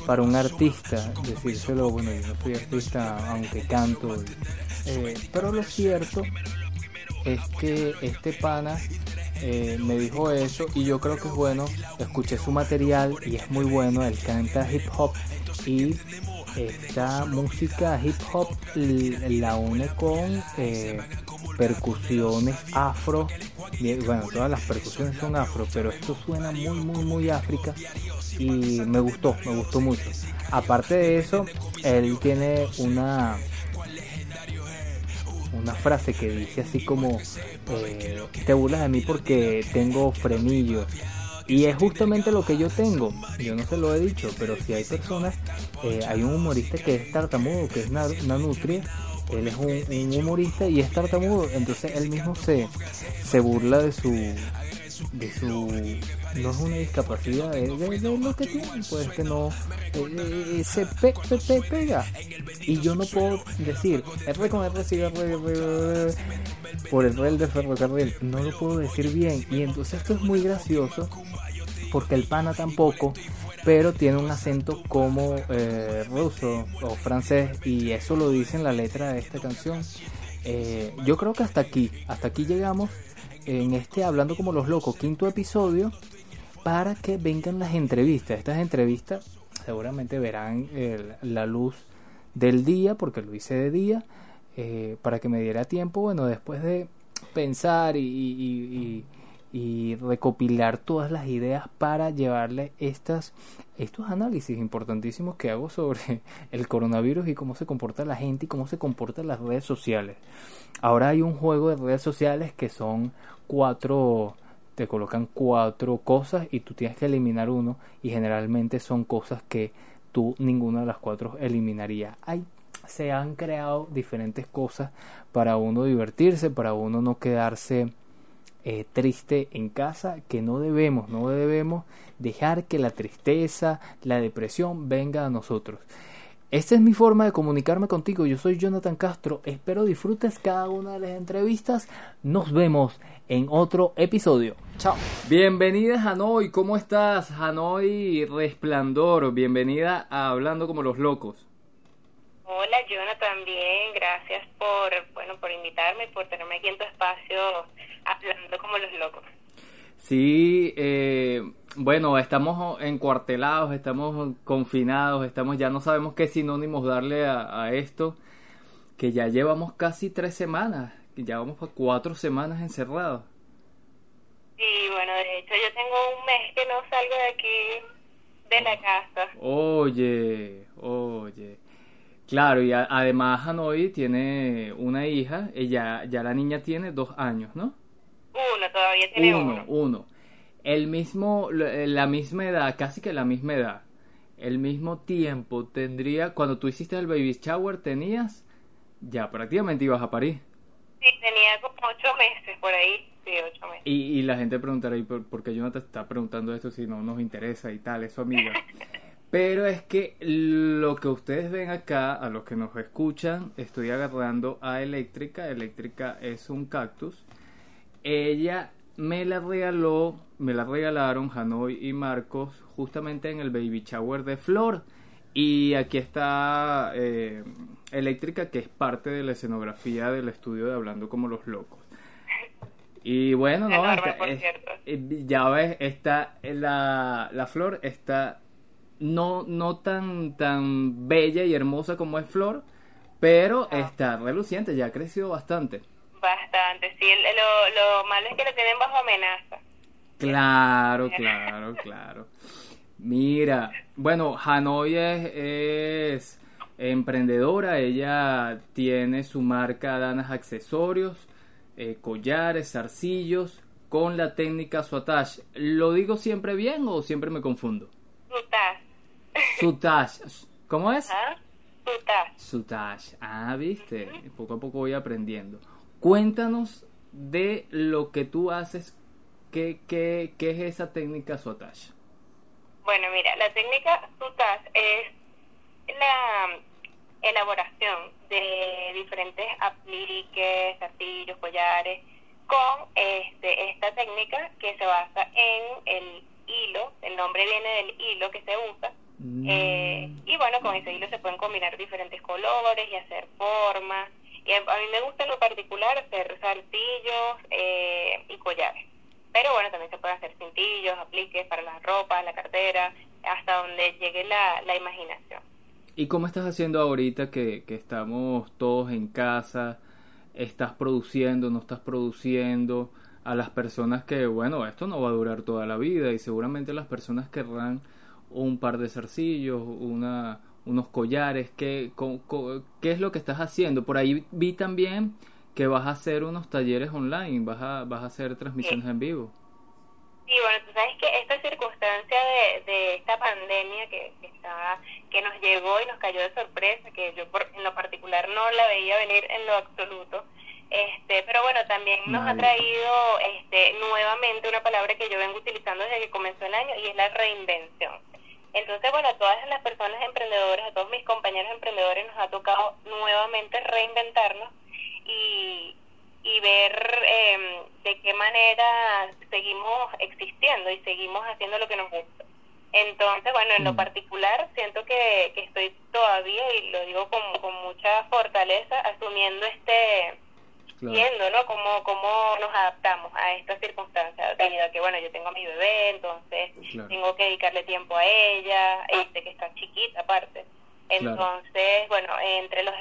A: para un artista decírselo, bueno, yo no soy artista aunque canto, eh, pero lo cierto es que este pana eh, me dijo eso y yo creo que es bueno, escuché su material y es muy bueno, él canta hip hop y esta música hip hop la une con eh, percusiones afro. Bueno, todas las percusiones son afro, pero esto suena muy, muy, muy África y me gustó, me gustó mucho. Aparte de eso, él tiene una una frase que dice así como eh, te burlas de mí porque tengo frenillos y es justamente lo que yo tengo. Yo no se lo he dicho, pero si hay personas, eh, hay un humorista que es tartamudo, que es Nanutria. Él es un, humorista y es tartamudo. Entonces él mismo se, se burla de su de su no es una discapacidad de, lo que tiene pues que no eh, eh, se pega. Y yo no puedo decir R con R, R, por el rel de ferrocarril. No lo puedo decir bien. Y entonces esto es muy gracioso porque el pana tampoco, pero tiene un acento como eh, ruso o francés y eso lo dice en la letra de esta canción. Eh, yo creo que hasta aquí, hasta aquí llegamos en este Hablando como los locos, quinto episodio, para que vengan las entrevistas. Estas entrevistas seguramente verán la luz del día, porque lo hice de día, eh, para que me diera tiempo, bueno, después de pensar y y recopilar todas las ideas para llevarle estas, estos análisis importantísimos que hago sobre el coronavirus y cómo se comporta la gente y cómo se comportan las redes sociales. Ahora hay un juego de redes sociales que son cuatro, te colocan cuatro cosas y tú tienes que eliminar uno y generalmente son cosas que tú ninguna de las cuatro eliminaría. Hay, se han creado diferentes cosas para uno divertirse, para uno no quedarse eh, triste en casa, que no debemos, no debemos dejar que la tristeza, la depresión venga a nosotros. Esta es mi forma de comunicarme contigo. Yo soy Jonathan Castro. Espero disfrutes cada una de las entrevistas. Nos vemos en otro episodio. Chao. Bienvenida Hanoi. ¿Cómo estás? Hanoi Resplandor. Bienvenida a Hablando como los locos.
B: Hola Jonathan, bien. Gracias por, bueno, por invitarme, por tenerme aquí en tu espacio hablando como los locos.
A: Sí, eh, bueno, estamos encuartelados, estamos confinados, estamos ya no sabemos qué sinónimos darle a, esto, que ya llevamos casi tres semanas, ya vamos por cuatro semanas encerrados.
B: Sí, bueno, de hecho yo tengo un mes que no salgo de aquí, de la casa.
A: Oye, oye. Claro, y además Hanoi tiene una hija, ella, ya la niña tiene dos años, ¿no?
B: Uno, todavía tiene uno.
A: Uno, uno el mismo, eh, la misma edad, casi que la misma edad, el mismo tiempo tendría, cuando tú hiciste el baby shower, tenías, ya prácticamente ibas a París.
B: Sí, tenía como ocho meses por ahí, sí, ocho meses.
A: Y, y la gente preguntará, ¿y por, por, qué te está preguntando esto si no nos interesa y tal? Eso, amiga. Pero es que lo que ustedes ven acá, a los que nos escuchan, estoy agarrando a Eléctrica. Eléctrica es un cactus. Ella me la regaló, me la regalaron Hanoi y Marcos justamente en el baby shower de Flor. Y aquí está eh, Eléctrica, que es parte de la escenografía del estudio de Hablando como los locos. Y bueno, no, eh, ya ves, está la, la flor está no, no tan, tan bella y hermosa como es Flor, pero está reluciente, ya ha crecido bastante.
B: Bastante, sí. Lo, lo malo es que lo tienen bajo amenaza.
A: Claro, claro, claro. Mira, bueno, Hanoi es, emprendedora, ella tiene su marca Danas Accesorios, eh, collares, zarcillos, con la técnica Suatash. ¿Lo digo siempre bien o siempre me confundo?
B: Sutash.
A: Sutash. ¿Cómo es?
B: ¿Ah? Sutash.
A: Sutash. Ah, viste. Poco a poco voy aprendiendo. Cuéntanos de lo que tú haces, ¿qué, qué, qué es esa técnica Sotash?
B: Bueno, mira, la técnica Sotash es la elaboración de diferentes apliques, castillos, collares, con este, esta técnica que se basa en el hilo, el nombre viene del hilo que se usa, mm. eh, y bueno, con ese hilo se pueden combinar diferentes colores y hacer formas y a, mí me gusta en lo particular hacer saltillos eh, y collares. Pero bueno, también se puede hacer cintillos, apliques para la ropa, la cartera, hasta donde llegue la, la imaginación.
A: ¿Y cómo estás haciendo ahorita que, que estamos todos en casa? ¿Estás produciendo, no estás produciendo? A las personas que, bueno, esto no va a durar toda la vida y seguramente las personas querrán un par de zarcillos, una, unos collares, ¿qué, ¿qué es lo que estás haciendo? Por ahí vi también que vas a hacer unos talleres online, vas a, vas a hacer transmisiones en vivo.
B: Sí, bueno, tú sabes que esta circunstancia de, de esta pandemia que, que, que nos llegó y nos cayó de sorpresa, que yo por, en lo particular no la veía venir en lo absoluto, este, pero bueno, también nos ha traído este, nuevamente una palabra que yo vengo utilizando desde que comenzó el año y es la reinvención. Entonces, bueno, a todas las personas emprendedoras, a todos mis compañeros emprendedores nos ha tocado nuevamente reinventarnos y, y ver eh, de qué manera seguimos existiendo y seguimos haciendo lo que nos gusta. Entonces, bueno, en lo mm. particular siento que, que estoy todavía, y lo digo con, con mucha fortaleza, asumiendo este viendo, ¿no? Cómo, cómo nos adaptamos a estas circunstancias, debido a que, bueno, yo tengo a mi bebé, entonces tengo que dedicarle tiempo a ella, este que está chiquita aparte. Entonces, bueno, entre los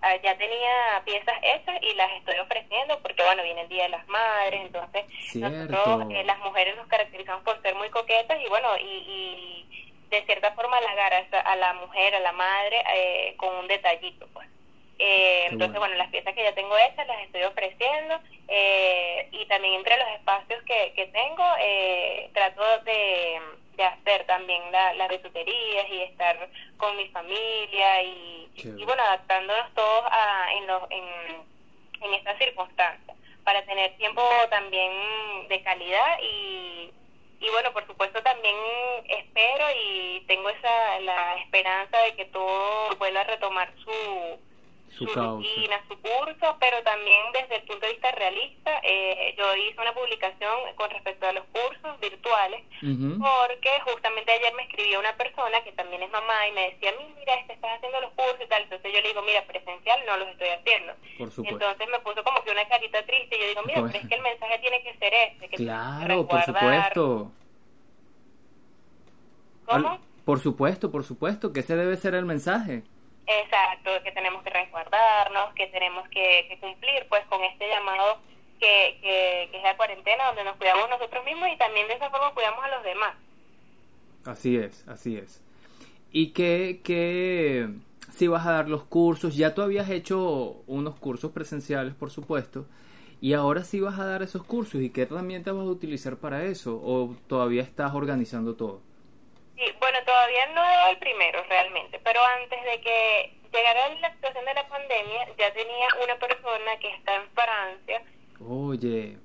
B: ah, ya tenía piezas hechas y las estoy ofreciendo porque bueno viene el día de las madres entonces nosotros eh, las mujeres nos caracterizamos por ser muy coquetas y bueno y, y de cierta forma halagar a, a la mujer a la madre eh, con un detallito pues Eh, entonces, bueno. las piezas que ya tengo hechas las estoy ofreciendo eh, y también entre los espacios que, que tengo eh, trato de, de hacer también la, las bisuterías y estar con mi familia y, y bueno, adaptándonos todos a, en, los, en, en estas circunstancias para tener tiempo también de calidad y y bueno, por supuesto también espero y tengo esa la esperanza de que todo vuelva a retomar su su, rutina, su curso, pero también desde el punto de vista realista, eh, yo hice una publicación con respecto a los cursos virtuales, porque justamente ayer me escribió una persona que también es mamá y me decía, mira, este estás haciendo los cursos y tal, entonces yo le digo, mira, presencial no los estoy haciendo. entonces me puso como que una carita triste y yo digo, mira, pero es que el mensaje tiene que ser este. Que
A: claro, por supuesto.
B: ¿Cómo?
A: por supuesto, por supuesto, que ese debe ser el mensaje.
B: Exacto, que tenemos que resguardarnos, que tenemos que, cumplir pues con este llamado que, que, es la cuarentena, donde nos cuidamos nosotros mismos y también de esa forma cuidamos a los demás.
A: Así es, así es. ¿Y qué, qué, si vas a dar los cursos? Ya tú habías hecho unos cursos presenciales, por supuesto, y ahora sí vas a dar esos cursos. ¿Y qué herramientas vas a utilizar para eso? ¿O todavía estás organizando todo?
B: Sí, bueno, todavía no he dado el primero realmente, pero antes de que llegara la situación de la pandemia, ya tenía una persona que está en Francia.
A: Oye.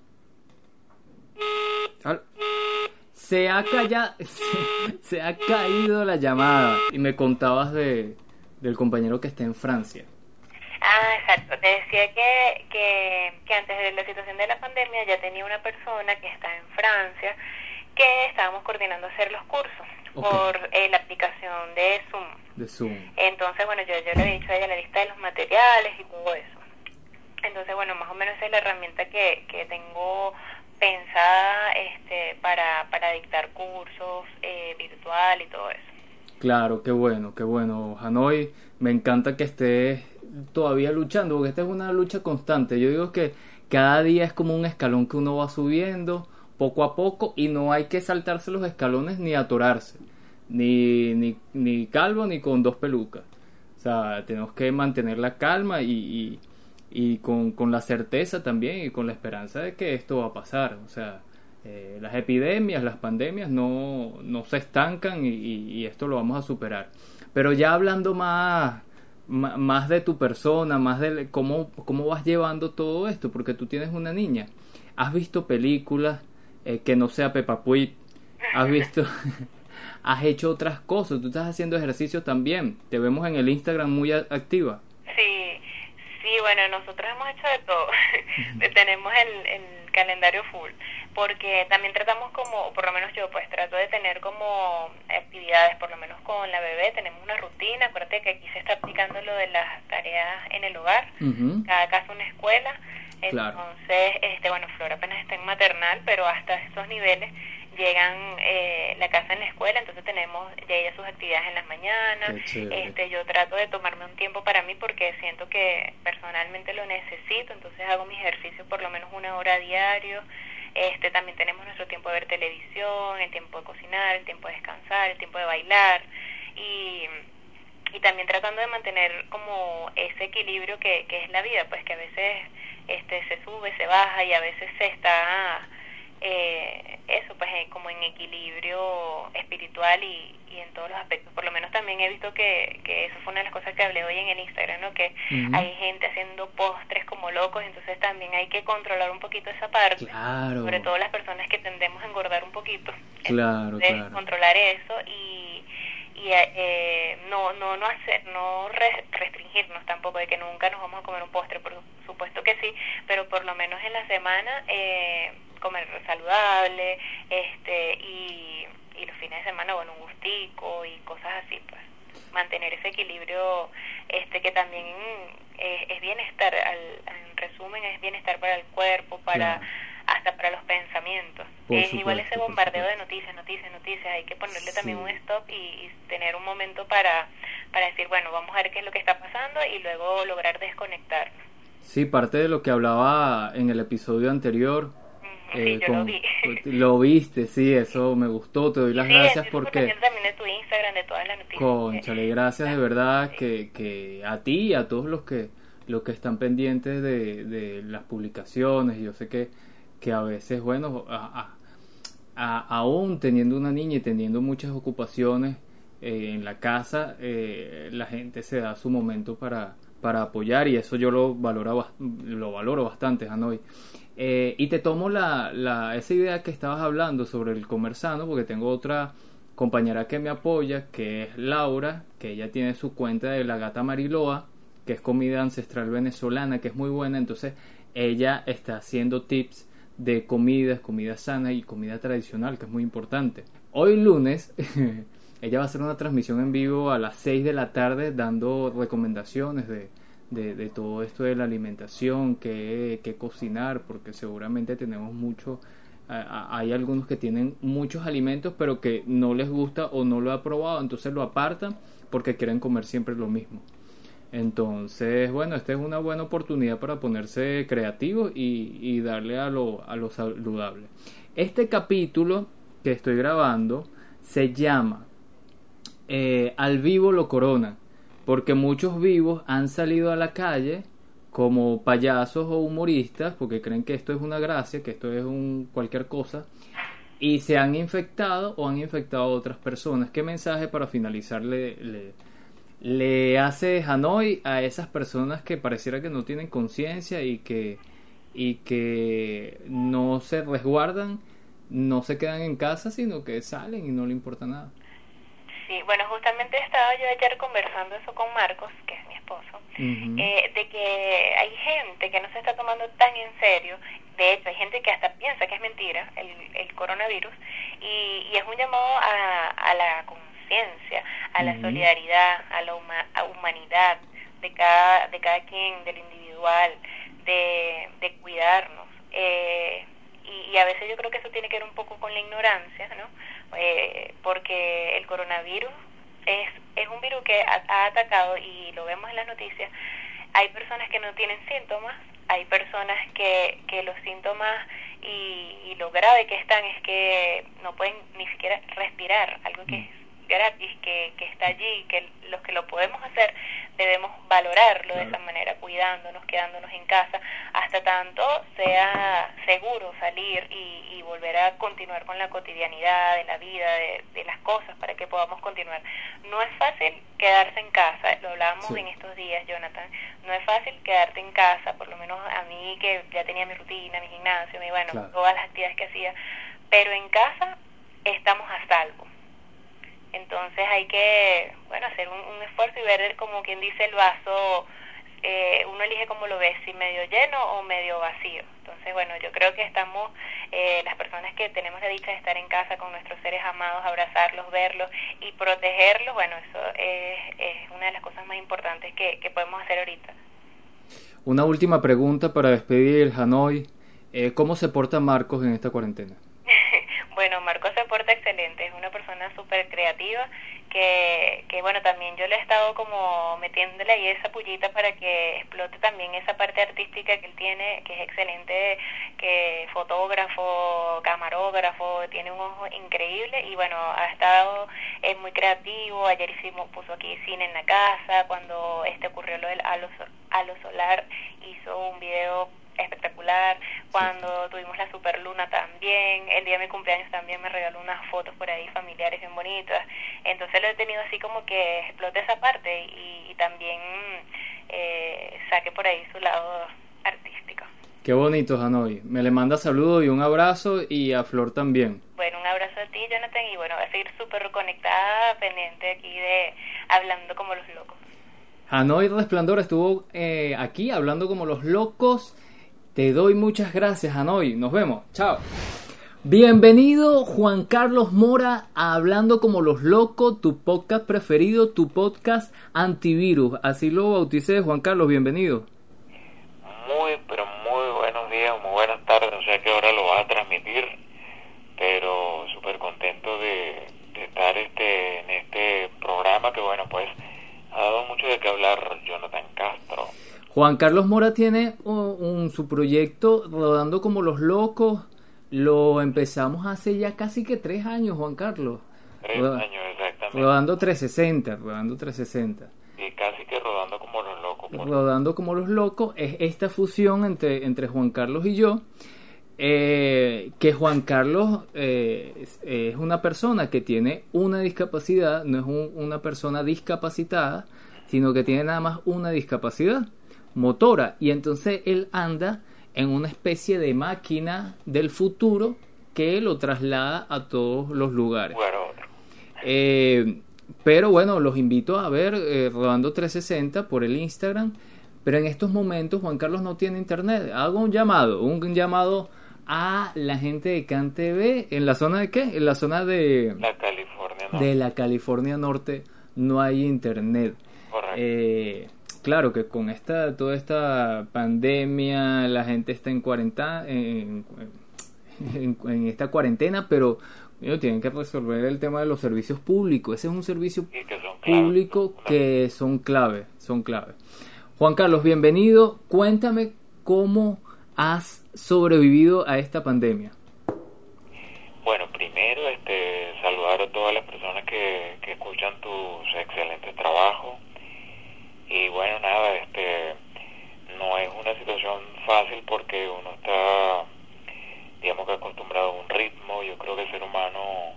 A: Se ha callado, se, ha caído la llamada y me contabas de del compañero que está en Francia.
B: Ah, exacto. Te decía que, que, que antes de la situación de la pandemia ya tenía una persona que está en Francia que estábamos coordinando hacer los cursos por eh, la aplicación de Zoom.
A: De Zoom.
B: Entonces, bueno, yo, yo le he dicho a ella la lista de los materiales y todo eso. Entonces, bueno, más o menos esa es la herramienta que, que tengo pensada este, para, para dictar cursos eh, virtual y todo eso.
A: Claro, qué bueno, qué bueno. Hanoi, me encanta que estés todavía luchando, porque esta es una lucha constante. Yo digo que cada día es como un escalón que uno va subiendo poco a poco y no hay que saltarse los escalones ni atorarse, ni, ni, ni calvo ni con dos pelucas. O sea, tenemos que mantener la calma y, y, con, con, la certeza también y con la esperanza de que esto va a pasar. O sea, eh, las epidemias, las pandemias no, no se estancan y, y, esto lo vamos a superar. Pero ya hablando más, más de tu persona, más de cómo, cómo vas llevando todo esto, porque tú tienes una niña. ¿Has visto películas? Eh, que no sea Peppa Pig. Has visto, has hecho otras cosas, tú estás haciendo ejercicio también. Te vemos en el Instagram muy activa.
B: Sí, sí, bueno, nosotros hemos hecho de todo. Tenemos el, el calendario full porque también tratamos como, por lo menos yo pues trato de tener como actividades, por lo menos con la bebé, tenemos una rutina, acuérdate que aquí se está aplicando lo de las tareas en el hogar, cada casa una escuela, entonces, este bueno, Flor apenas está en maternal, pero hasta estos niveles llegan eh, la casa en la escuela, entonces tenemos ya ella sus actividades en las mañanas. Este, yo trato de tomarme un tiempo para mí porque siento que personalmente lo necesito, entonces hago mis ejercicios por lo menos una hora diario. Este, también tenemos nuestro tiempo de ver televisión, el tiempo de cocinar, el tiempo de descansar, el tiempo de bailar y, y también tratando de mantener como ese equilibrio que, que es la vida, pues que a veces este se sube, se baja y a veces se está eh, eso pues eh, como en equilibrio espiritual y, y, en todos los aspectos por lo menos también he visto que, que eso fue una de las cosas que hablé hoy en el Instagram ¿no? que hay gente haciendo postres como locos entonces también hay que controlar un poquito esa parte sobre todo las personas que tendemos a engordar un poquito
A: claro, claro.
B: controlar eso y y eh, no no no hacer no restringirnos tampoco de que nunca nos vamos a comer un postre por supuesto que sí pero por lo menos en la semana eh, comer saludable este y, y los fines de semana bueno un gustico y cosas así pues. Mantener ese equilibrio este que también es, bienestar al, en resumen es bienestar para el cuerpo para hasta para los pensamientos. es igual ese bombardeo de noticias, noticias, noticias, hay que ponerle también un stop y, tener un momento para, para decir, bueno, vamos a ver qué es lo que está pasando y luego lograr desconectar.
A: Sí, parte de lo que hablaba en el episodio anterior.
B: Sí, eh, yo lo vi.
A: Lo viste, sí, eso me gustó, te doy las gracias porque...
B: también de tu Instagram, de todas las noticias.
A: Conchale, gracias de verdad que, que a ti y a todos los que los que están pendientes de, de las publicaciones. Yo sé que, que a veces, bueno, a, aún teniendo una niña y teniendo muchas ocupaciones eh, en la casa, eh, la gente se da su momento para, para apoyar y eso yo lo valoro, lo valoro bastante, Hanoi. Eh, y te tomo la, esa idea que estabas hablando sobre el comer sano, porque tengo otra compañera que me apoya, que es Laura, que ella tiene su cuenta de la gata Mariloa, que es comida ancestral venezolana, que es muy buena, entonces ella está haciendo tips de comidas, comida sana y comida tradicional, que es muy importante. Hoy lunes, ella va a hacer una transmisión en vivo a las 6 de la tarde dando recomendaciones de, de, todo esto de la alimentación, que, cocinar, porque seguramente tenemos mucho, hay algunos que tienen muchos alimentos pero que no les gusta o no lo ha probado, entonces lo apartan porque quieren comer siempre lo mismo. Entonces, bueno, esta es una buena oportunidad para ponerse creativos y, y darle a lo, a lo saludable. Este capítulo que estoy grabando se llama eh, Al vivo lo corona porque muchos vivos han salido a la calle como payasos o humoristas porque creen que esto es una gracia, que esto es un cualquier cosa y se han infectado o han infectado a otras personas. ¿Qué mensaje para finalizar le, le, hace Hanoi a esas personas que pareciera que no tienen conciencia y que, y que no se resguardan, no se quedan en casa, sino que salen y no le importa nada?
B: Sí, bueno, justamente estaba yo ayer conversando eso con Marcos, que es mi esposo, eh, de que hay gente que no se está tomando tan en serio, de hecho hay gente que hasta piensa que es mentira el, el coronavirus, y, y es un llamado a, a la conciencia, a la solidaridad, a la humanidad de cada, de cada quien, del individual, de, de cuidarnos. Eh, y, y a veces yo creo que eso tiene que ver un poco con la ignorancia, ¿no? Eh, porque el coronavirus es, es un virus que ha, atacado y lo vemos en las noticias. Hay personas que no tienen síntomas, hay personas que, que los síntomas y, y lo grave que están es que no pueden ni siquiera respirar, algo que es gratis, que, que está allí, que los que lo podemos hacer debemos valorarlo de esa manera, cuidándonos, quedándonos en casa, hasta tanto sea seguro salir y, y volver a continuar con la cotidianidad de la vida, de, de, las cosas, para que podamos continuar. No es fácil quedarse en casa, lo hablábamos en estos días, Jonathan, no es fácil quedarte en casa, por lo menos a mí que ya tenía mi rutina, mi gimnasio, mi, bueno, todas las actividades que hacía, pero en casa estamos a salvo entonces hay que, bueno, hacer un, esfuerzo y ver como quien dice el vaso, eh, uno elige como lo ve, si medio lleno o medio vacío. Entonces, bueno, yo creo que estamos, eh, las personas que tenemos la dicha de estar en casa con nuestros seres amados, abrazarlos, verlos y protegerlos, bueno, eso es, es una de las cosas más importantes que, que podemos hacer ahorita.
A: Una última pregunta para despedir, Hanoi. Eh, ¿Cómo se porta Marcos en esta cuarentena?
B: Bueno, Marco se porta excelente, es una persona súper creativa que, que, bueno, también yo le he estado como metiéndole ahí esa pullita para que explote también esa parte artística que él tiene, que es excelente, que fotógrafo, camarógrafo, tiene un ojo increíble y bueno, ha estado, es muy creativo, ayer hicimos, puso aquí cine en la casa, cuando este ocurrió lo del halo, halo solar, hizo un video espectacular. Cuando tuvimos la superluna también, el día de mi cumpleaños también me regaló unas fotos por ahí familiares bien bonitas. Entonces lo he tenido así como que explote esa parte y, también eh, saque por ahí su lado artístico.
A: Qué bonito, Hanoi. Me le manda saludos y un abrazo y a Flor también.
B: Bueno, un abrazo a ti, Jonathan, y bueno, voy a seguir súper conectada, pendiente aquí de Hablando como los locos.
A: Hanoi Resplandor estuvo eh, aquí hablando como los locos te doy muchas gracias, Hanoi. Nos vemos. Chao. Bienvenido Juan Carlos Mora a Hablando como los locos, tu podcast preferido, tu podcast antivirus. Así lo bauticé, Juan Carlos, bienvenido.
C: Muy, pero muy buenos días, muy buenas tardes, no sé a qué hora lo vas a transmitir, pero súper contento de, de, estar este, en este programa que bueno, pues ha dado mucho de qué hablar Jonathan Castro
A: Juan Carlos Mora tiene un, su proyecto rodando como los locos. Lo empezamos hace ya casi que tres años, Juan Carlos.
C: Tres años, exactamente.
A: Rodando 360, rodando 360.
C: Y casi que rodando como los locos.
A: rodando como los locos es esta fusión entre, entre Juan Carlos y yo. Eh, que Juan Carlos eh, es, es una persona que tiene una discapacidad, no es un- una persona discapacitada, sino que tiene nada más una discapacidad motora. Y entonces él anda en una especie de máquina del futuro que lo traslada a todos los lugares. Eh, pero bueno, los invito a ver eh, Rodando 360 por el Instagram. Pero en estos momentos Juan Carlos no tiene internet. Hago un llamado, un llamado a la gente de CanTV. ¿En la zona de qué? En la zona de,
C: La California, ¿no?
A: de la California Norte no hay internet.
C: Correcto.
A: Eh, claro que con esta toda esta pandemia la gente está en cuarentena en, en- en esta cuarentena pero ellos tienen que resolver el tema de los servicios públicos. Ese es un servicio
C: que
A: público que son clave son clave. Juan Carlos bienvenido. Cuéntame cómo has sobrevivido a esta pandemia.
C: Bueno, primero este, saludar a todas las personas que, que escuchan tus excelentes trabajos. Y bueno, nada, este, no es una situación fácil porque uno está, digamos que acostumbrado a un ritmo. Yo creo que el ser humano,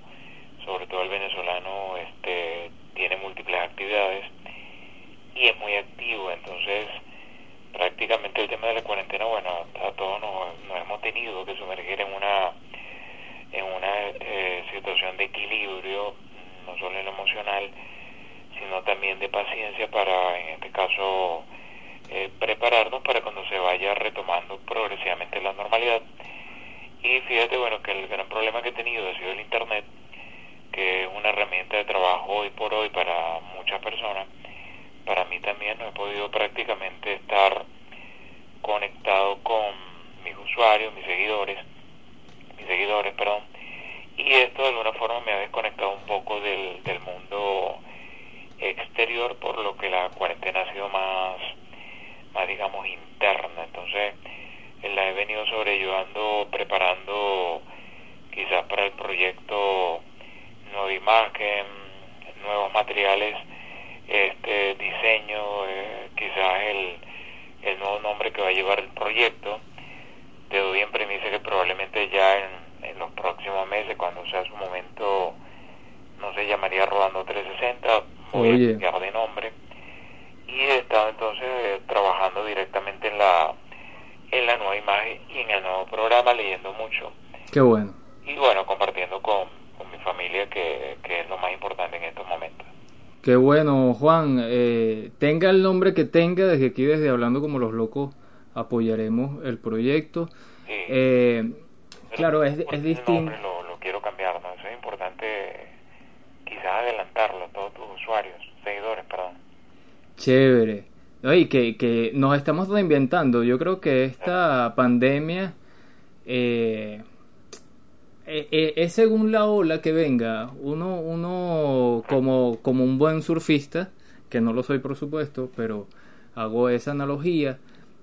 C: sobre todo el venezolano, este, tiene múltiples actividades y es muy activo. Entonces, prácticamente el tema de la cuarentena, bueno, a todos nos, nos hemos tenido que sumergir en una en una eh, situación de equilibrio, no solo en lo emocional, sino también de paciencia para, en este caso, eh, prepararnos para cuando se vaya retomando progresivamente la normalidad. Y fíjate, bueno, que el gran problema que he tenido ha sido el Internet, que es una herramienta de trabajo hoy por hoy para muchas personas. Para mí también no he podido prácticamente estar conectado con mis usuarios, mis seguidores, mis seguidores, perdón, y esto de alguna forma me ha desconectado un poco del, del mundo exterior, por lo que la cuarentena ha sido más, más digamos, interna. Entonces, la he venido sobrellevando, preparando quizás para el proyecto nueva imagen, nuevos materiales, este diseño, eh, quizás el, el nuevo nombre que va a llevar el proyecto te doy en premisa que probablemente ya en, en los próximos meses, cuando sea su momento, no se llamaría Rodando 360, voy
A: Oye.
C: a cambiar de nombre. Y he estado entonces eh, trabajando directamente en la, en la nueva imagen y en el nuevo programa, leyendo mucho.
A: qué bueno
C: Y bueno, compartiendo con, con mi familia, que, que es lo más importante en estos momentos.
A: Qué bueno, Juan. Eh, tenga el nombre que tenga, desde aquí, desde Hablando como los locos, apoyaremos el proyecto.
C: Sí.
A: Eh, claro, es, es distinto.
C: Lo, lo quiero cambiar, ¿no? Eso es importante, quizás adelantarlo tus usuarios, seguidores, perdón.
A: Chévere. Y que, que nos estamos reinventando. Yo creo que esta pandemia eh, eh, eh, es según la ola que venga. Uno, uno como, como un buen surfista, que no lo soy por supuesto, pero hago esa analogía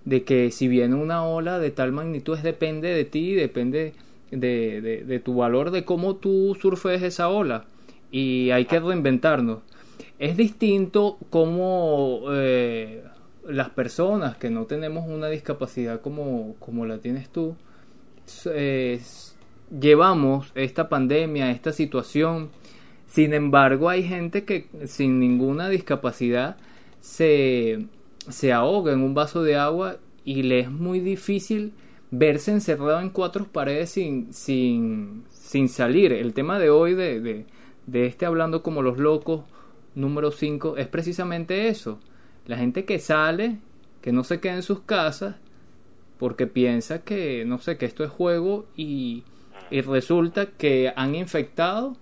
A: de que si viene una ola de tal magnitud es depende de ti, depende de, de, de tu valor, de cómo tú surfes esa ola. Y hay que reinventarnos. Es distinto como eh, las personas que no tenemos una discapacidad como, como la tienes tú, eh, llevamos esta pandemia, esta situación. Sin embargo, hay gente que sin ninguna discapacidad se, se ahoga en un vaso de agua y le es muy difícil verse encerrado en cuatro paredes sin, sin, sin salir. El tema de hoy de, de, de este hablando como los locos número 5 es precisamente eso. La gente que sale, que no se queda en sus casas porque piensa que, no sé, que esto es juego y, y resulta que han infectado,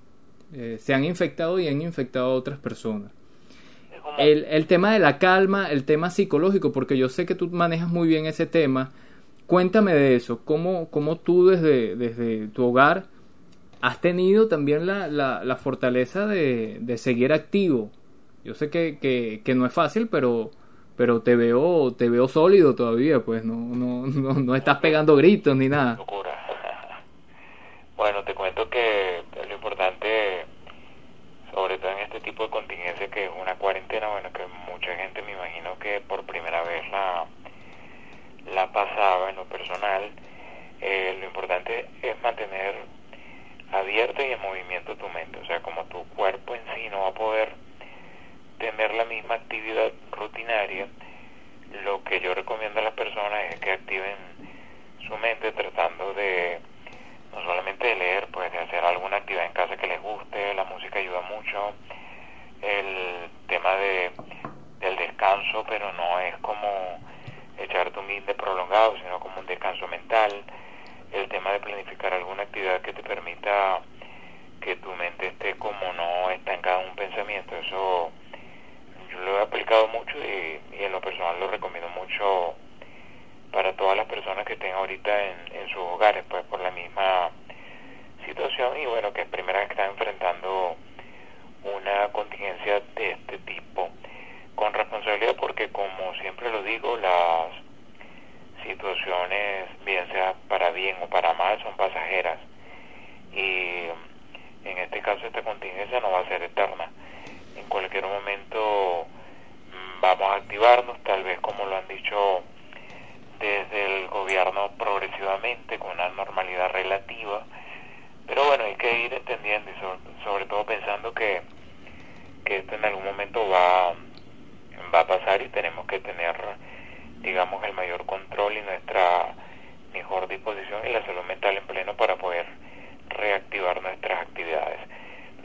A: eh, se han infectado y han infectado a otras personas. El, el tema de la calma, el tema psicológico, porque yo sé que tú manejas muy bien ese tema. Cuéntame de eso, cómo, cómo tú desde, desde tu hogar has tenido también la, la, la fortaleza de, de seguir activo. Yo sé que, que, no es fácil, pero, pero te veo, te veo sólido todavía, pues no, no, no, no estás pegando gritos ni nada.
C: locura. bueno, te cuento que lo importante, sobre todo en este tipo de contingencia que es una cuarentena, bueno, que mucha gente me imagino que por primera vez la, la pasaba en lo personal. Eh, lo importante es mantener abierta y en movimiento tu mente, o sea, como tu cuerpo en sí no va a poder tener la misma actividad rutinaria, lo que yo recomiendo a las personas es que activen su mente tratando de no solamente de leer, pues de hacer alguna actividad en casa que les guste, la música ayuda mucho, el tema de del descanso, pero no es como echar tu mente prolongado, sino como un descanso mental, el tema de planificar alguna actividad que te permita que tu mente esté como no estancada en un pensamiento, eso yo lo he aplicado mucho y, en lo personal lo recomiendo mucho para todas las personas que estén ahorita en, en sus hogares, pues por la misma situación y bueno, que es primera vez que están enfrentando una contingencia de este tipo. Con responsabilidad porque como siempre lo digo, las situaciones, bien sea para bien o para mal, son pasajeras y en este caso esta contingencia no va a ser eterna. En cualquier momento mm, vamos a activarnos, tal vez como lo han dicho desde el gobierno progresivamente, con una normalidad relativa, pero bueno, hay que ir entendiendo y sobre, todo pensando que, que esto en algún momento va, va a pasar y tenemos que tener, digamos, el mayor control y nuestra mejor disposición y la salud mental en pleno para poder reactivar nuestras actividades.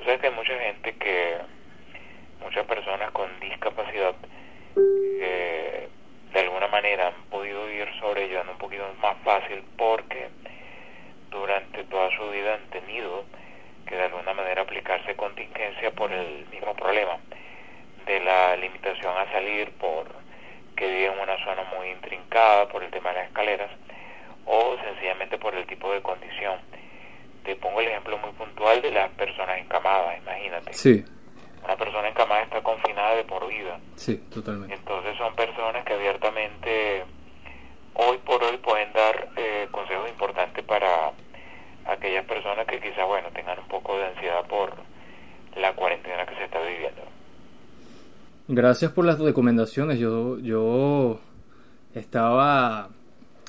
C: Que hay mucha gente que, muchas personas con discapacidad, eh, de alguna manera han podido ir sobrellevando un poquito más fácil porque durante toda su vida han tenido que de alguna manera aplicarse contingencia por el mismo problema de la limitación a salir por que vive en una zona muy intrincada por el tema de las escaleras o sencillamente por el tipo de condición. Te pongo el ejemplo muy puntual de las personas encamadas, imagínate.
A: Sí.
C: Una persona encamada está confinada de por vida.
A: Sí, totalmente.
C: Entonces son personas que abiertamente hoy por hoy pueden dar eh, consejos importantes para aquellas personas que quizás, bueno, tengan un poco de ansiedad por la cuarentena que se está viviendo.
A: Gracias por las recomendaciones. Yo, yo estaba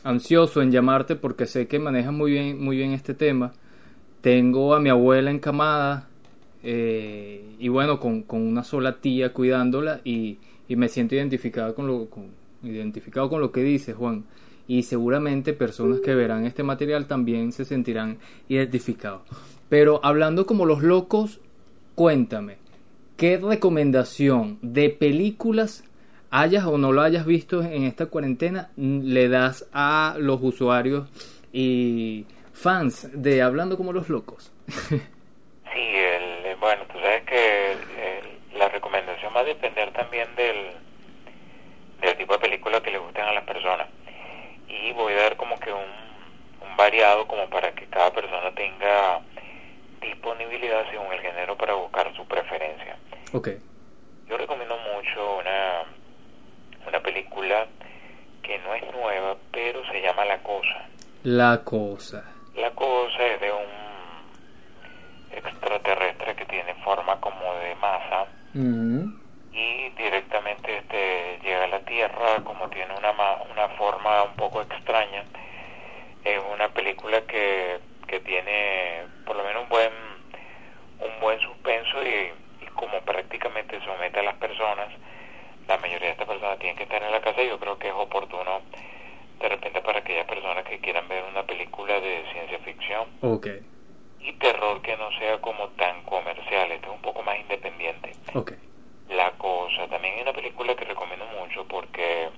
A: ansioso en llamarte porque sé que manejas muy bien, muy bien este tema. Tengo a mi abuela encamada eh, y bueno, con, con, una sola tía cuidándola y, y me siento identificado con lo, con, identificado con lo que dice Juan. Y seguramente personas que verán este material también se sentirán identificados. Pero hablando como los locos, cuéntame, ¿qué recomendación de películas hayas o no lo hayas visto en esta cuarentena le das a los usuarios y fans de Hablando como los locos?
C: sí, el, bueno, tú sabes que la recomendación va a depender también del, del tipo de película que le gusten a las personas. Y voy a dar como que un variado como para que cada persona tenga disponibilidad según el género para buscar su preferencia.
A: Okay.
C: Yo recomiendo mucho una, una película que no es nueva, pero se llama La Cosa.
A: La Cosa.
C: La Cosa es de un extraterrestre que tiene forma como de masa y directamente este llega a la Tierra como tiene una, una forma un poco extraña. Es una película que, que tiene por lo menos un buen un buen suspenso y, y como prácticamente somete a las personas la mayoría de estas personas tienen que estar en la casa y yo creo que es oportuno de repente para aquellas personas que quieran ver una película de ciencia ficción
A: okay.
C: y terror que no sea como tan comercial, este es un poco más independiente.
A: Okay.
C: La cosa, también hay una película que recomiendo mucho porque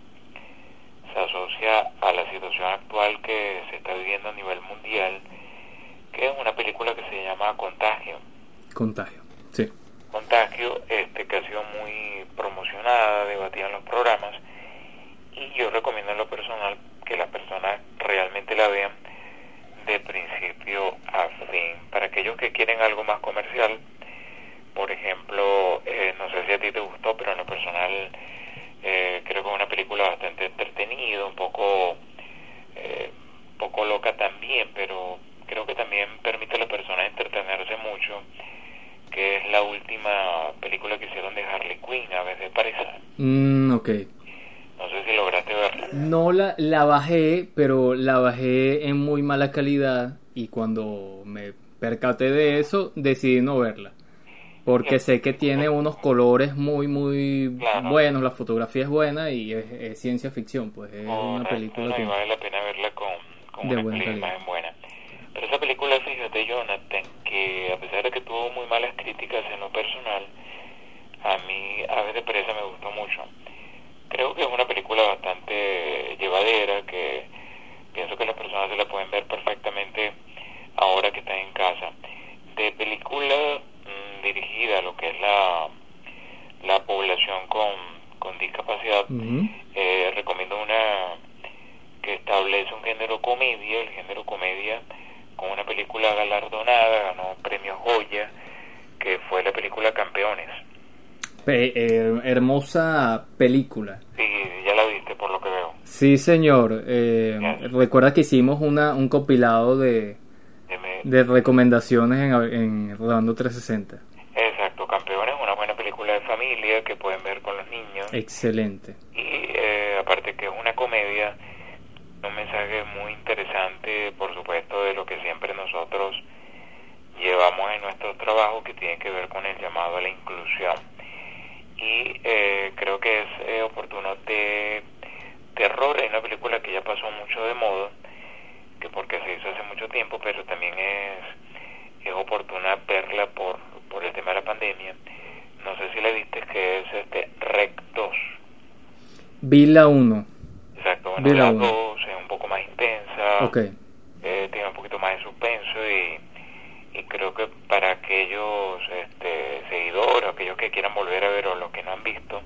C: se asocia a la situación actual que se está viviendo a nivel mundial, que es una película que se llama Contagio.
A: Contagio, sí.
C: Contagio, este, que ha sido muy promocionada, debatida en los programas, y yo recomiendo en lo personal que las personas realmente la vean de principio a fin. Para aquellos que quieren algo más comercial, por ejemplo, eh, no sé si a ti te gustó, pero en lo personal eh, creo que es una película bastante entretenida, un poco, eh, poco loca también, pero creo que también permite a la persona entretenerse mucho que es la última película que hicieron de Harley Quinn, Aves de París.
A: Mm, ok.
C: No sé si lograste verla.
A: No la, la bajé, pero la bajé en muy mala calidad y cuando me percaté de eso decidí no verla. Porque sé que tiene unos colores muy, muy
C: Claro.
A: buenos, la fotografía es buena y es, es ciencia ficción, pues es una película
C: no,
A: que...
C: vale la pena verla con, con
A: De
C: una
A: buena
C: calidad buena. Pero esa película, fíjate, Jonathan, que a pesar de que tuvo muy malas críticas en lo personal, a mí Aves de Presa me gustó mucho. Creo que es una película bastante llevadera, que pienso que las personas se la pueden ver perfectamente ahora que están en casa. De película mm, dirigida a lo que es la, la población con, con discapacidad, eh, recomiendo una que establece un género comedia, el género comedia, con una película galardonada, ganó premio Goya, que fue la película Campeones.
A: Pe- eh, hermosa película.
C: Sí, ya la viste por lo que veo.
A: Sí, señor. Eh,
C: Yes.
A: recuerda que hicimos una, un compilado de,
C: Deme-
A: de recomendaciones en, en Rodando 360.
C: Exacto, Campeones, una buena película de familia que pueden ver con los niños.
A: Excelente.
C: Y eh, aparte que es una comedia, un mensaje muy interesante, por supuesto, de lo que siempre nosotros llevamos en nuestro trabajo que tiene que ver con el llamado a la inclusión. Y eh, creo que es eh, oportuno de terror, es una película que ya pasó mucho de moda, que porque se hizo hace mucho tiempo, pero también es, es oportuna verla por, por el tema de la pandemia. No sé si la viste, que es este Rec 2.
A: Vi la 1.
C: Exacto, bueno,
A: Vi la
C: la
A: uno.
C: 2 es un poco más intensa, eh, tiene un poquito más de suspenso y, y creo que para aquellos este, seguidores, aquellos que quieran volver a ver o los que no han visto,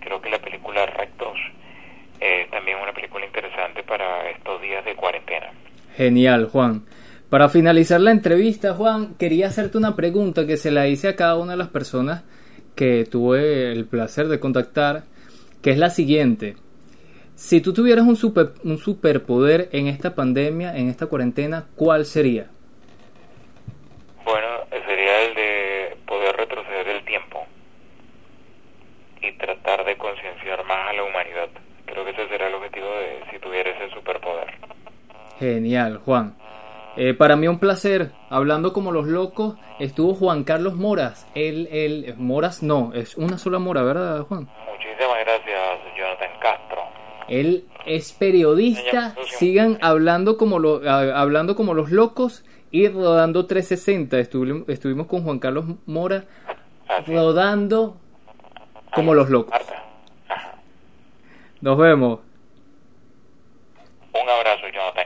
C: creo que la película Rec 2 es también una película interesante para estos días de cuarentena.
A: Genial, Juan. Para finalizar la entrevista, Juan, quería hacerte una pregunta que se la hice a cada una de las personas que tuve el placer de contactar, que es la siguiente. Si tú tuvieras un, super, un superpoder en esta pandemia, en esta cuarentena, ¿cuál sería?
C: Bueno, sería el de poder retroceder el tiempo y tratar de concienciar más a la humanidad. Creo que ese será el objetivo de si tuviera ese superpoder.
A: Genial, Juan. Eh, para mí un placer. Hablando como los locos, estuvo Juan Carlos Moras. Él, él, Moras no, es una sola Mora, ¿verdad, Juan?
C: Muchísimas gracias.
A: Él es periodista, sigan hablando como, lo, hablando como los locos y rodando 360. Estuvimos, estuvimos con Juan Carlos Mora
C: ah,
A: rodando como los locos. Nos vemos. Un abrazo, Jonathan.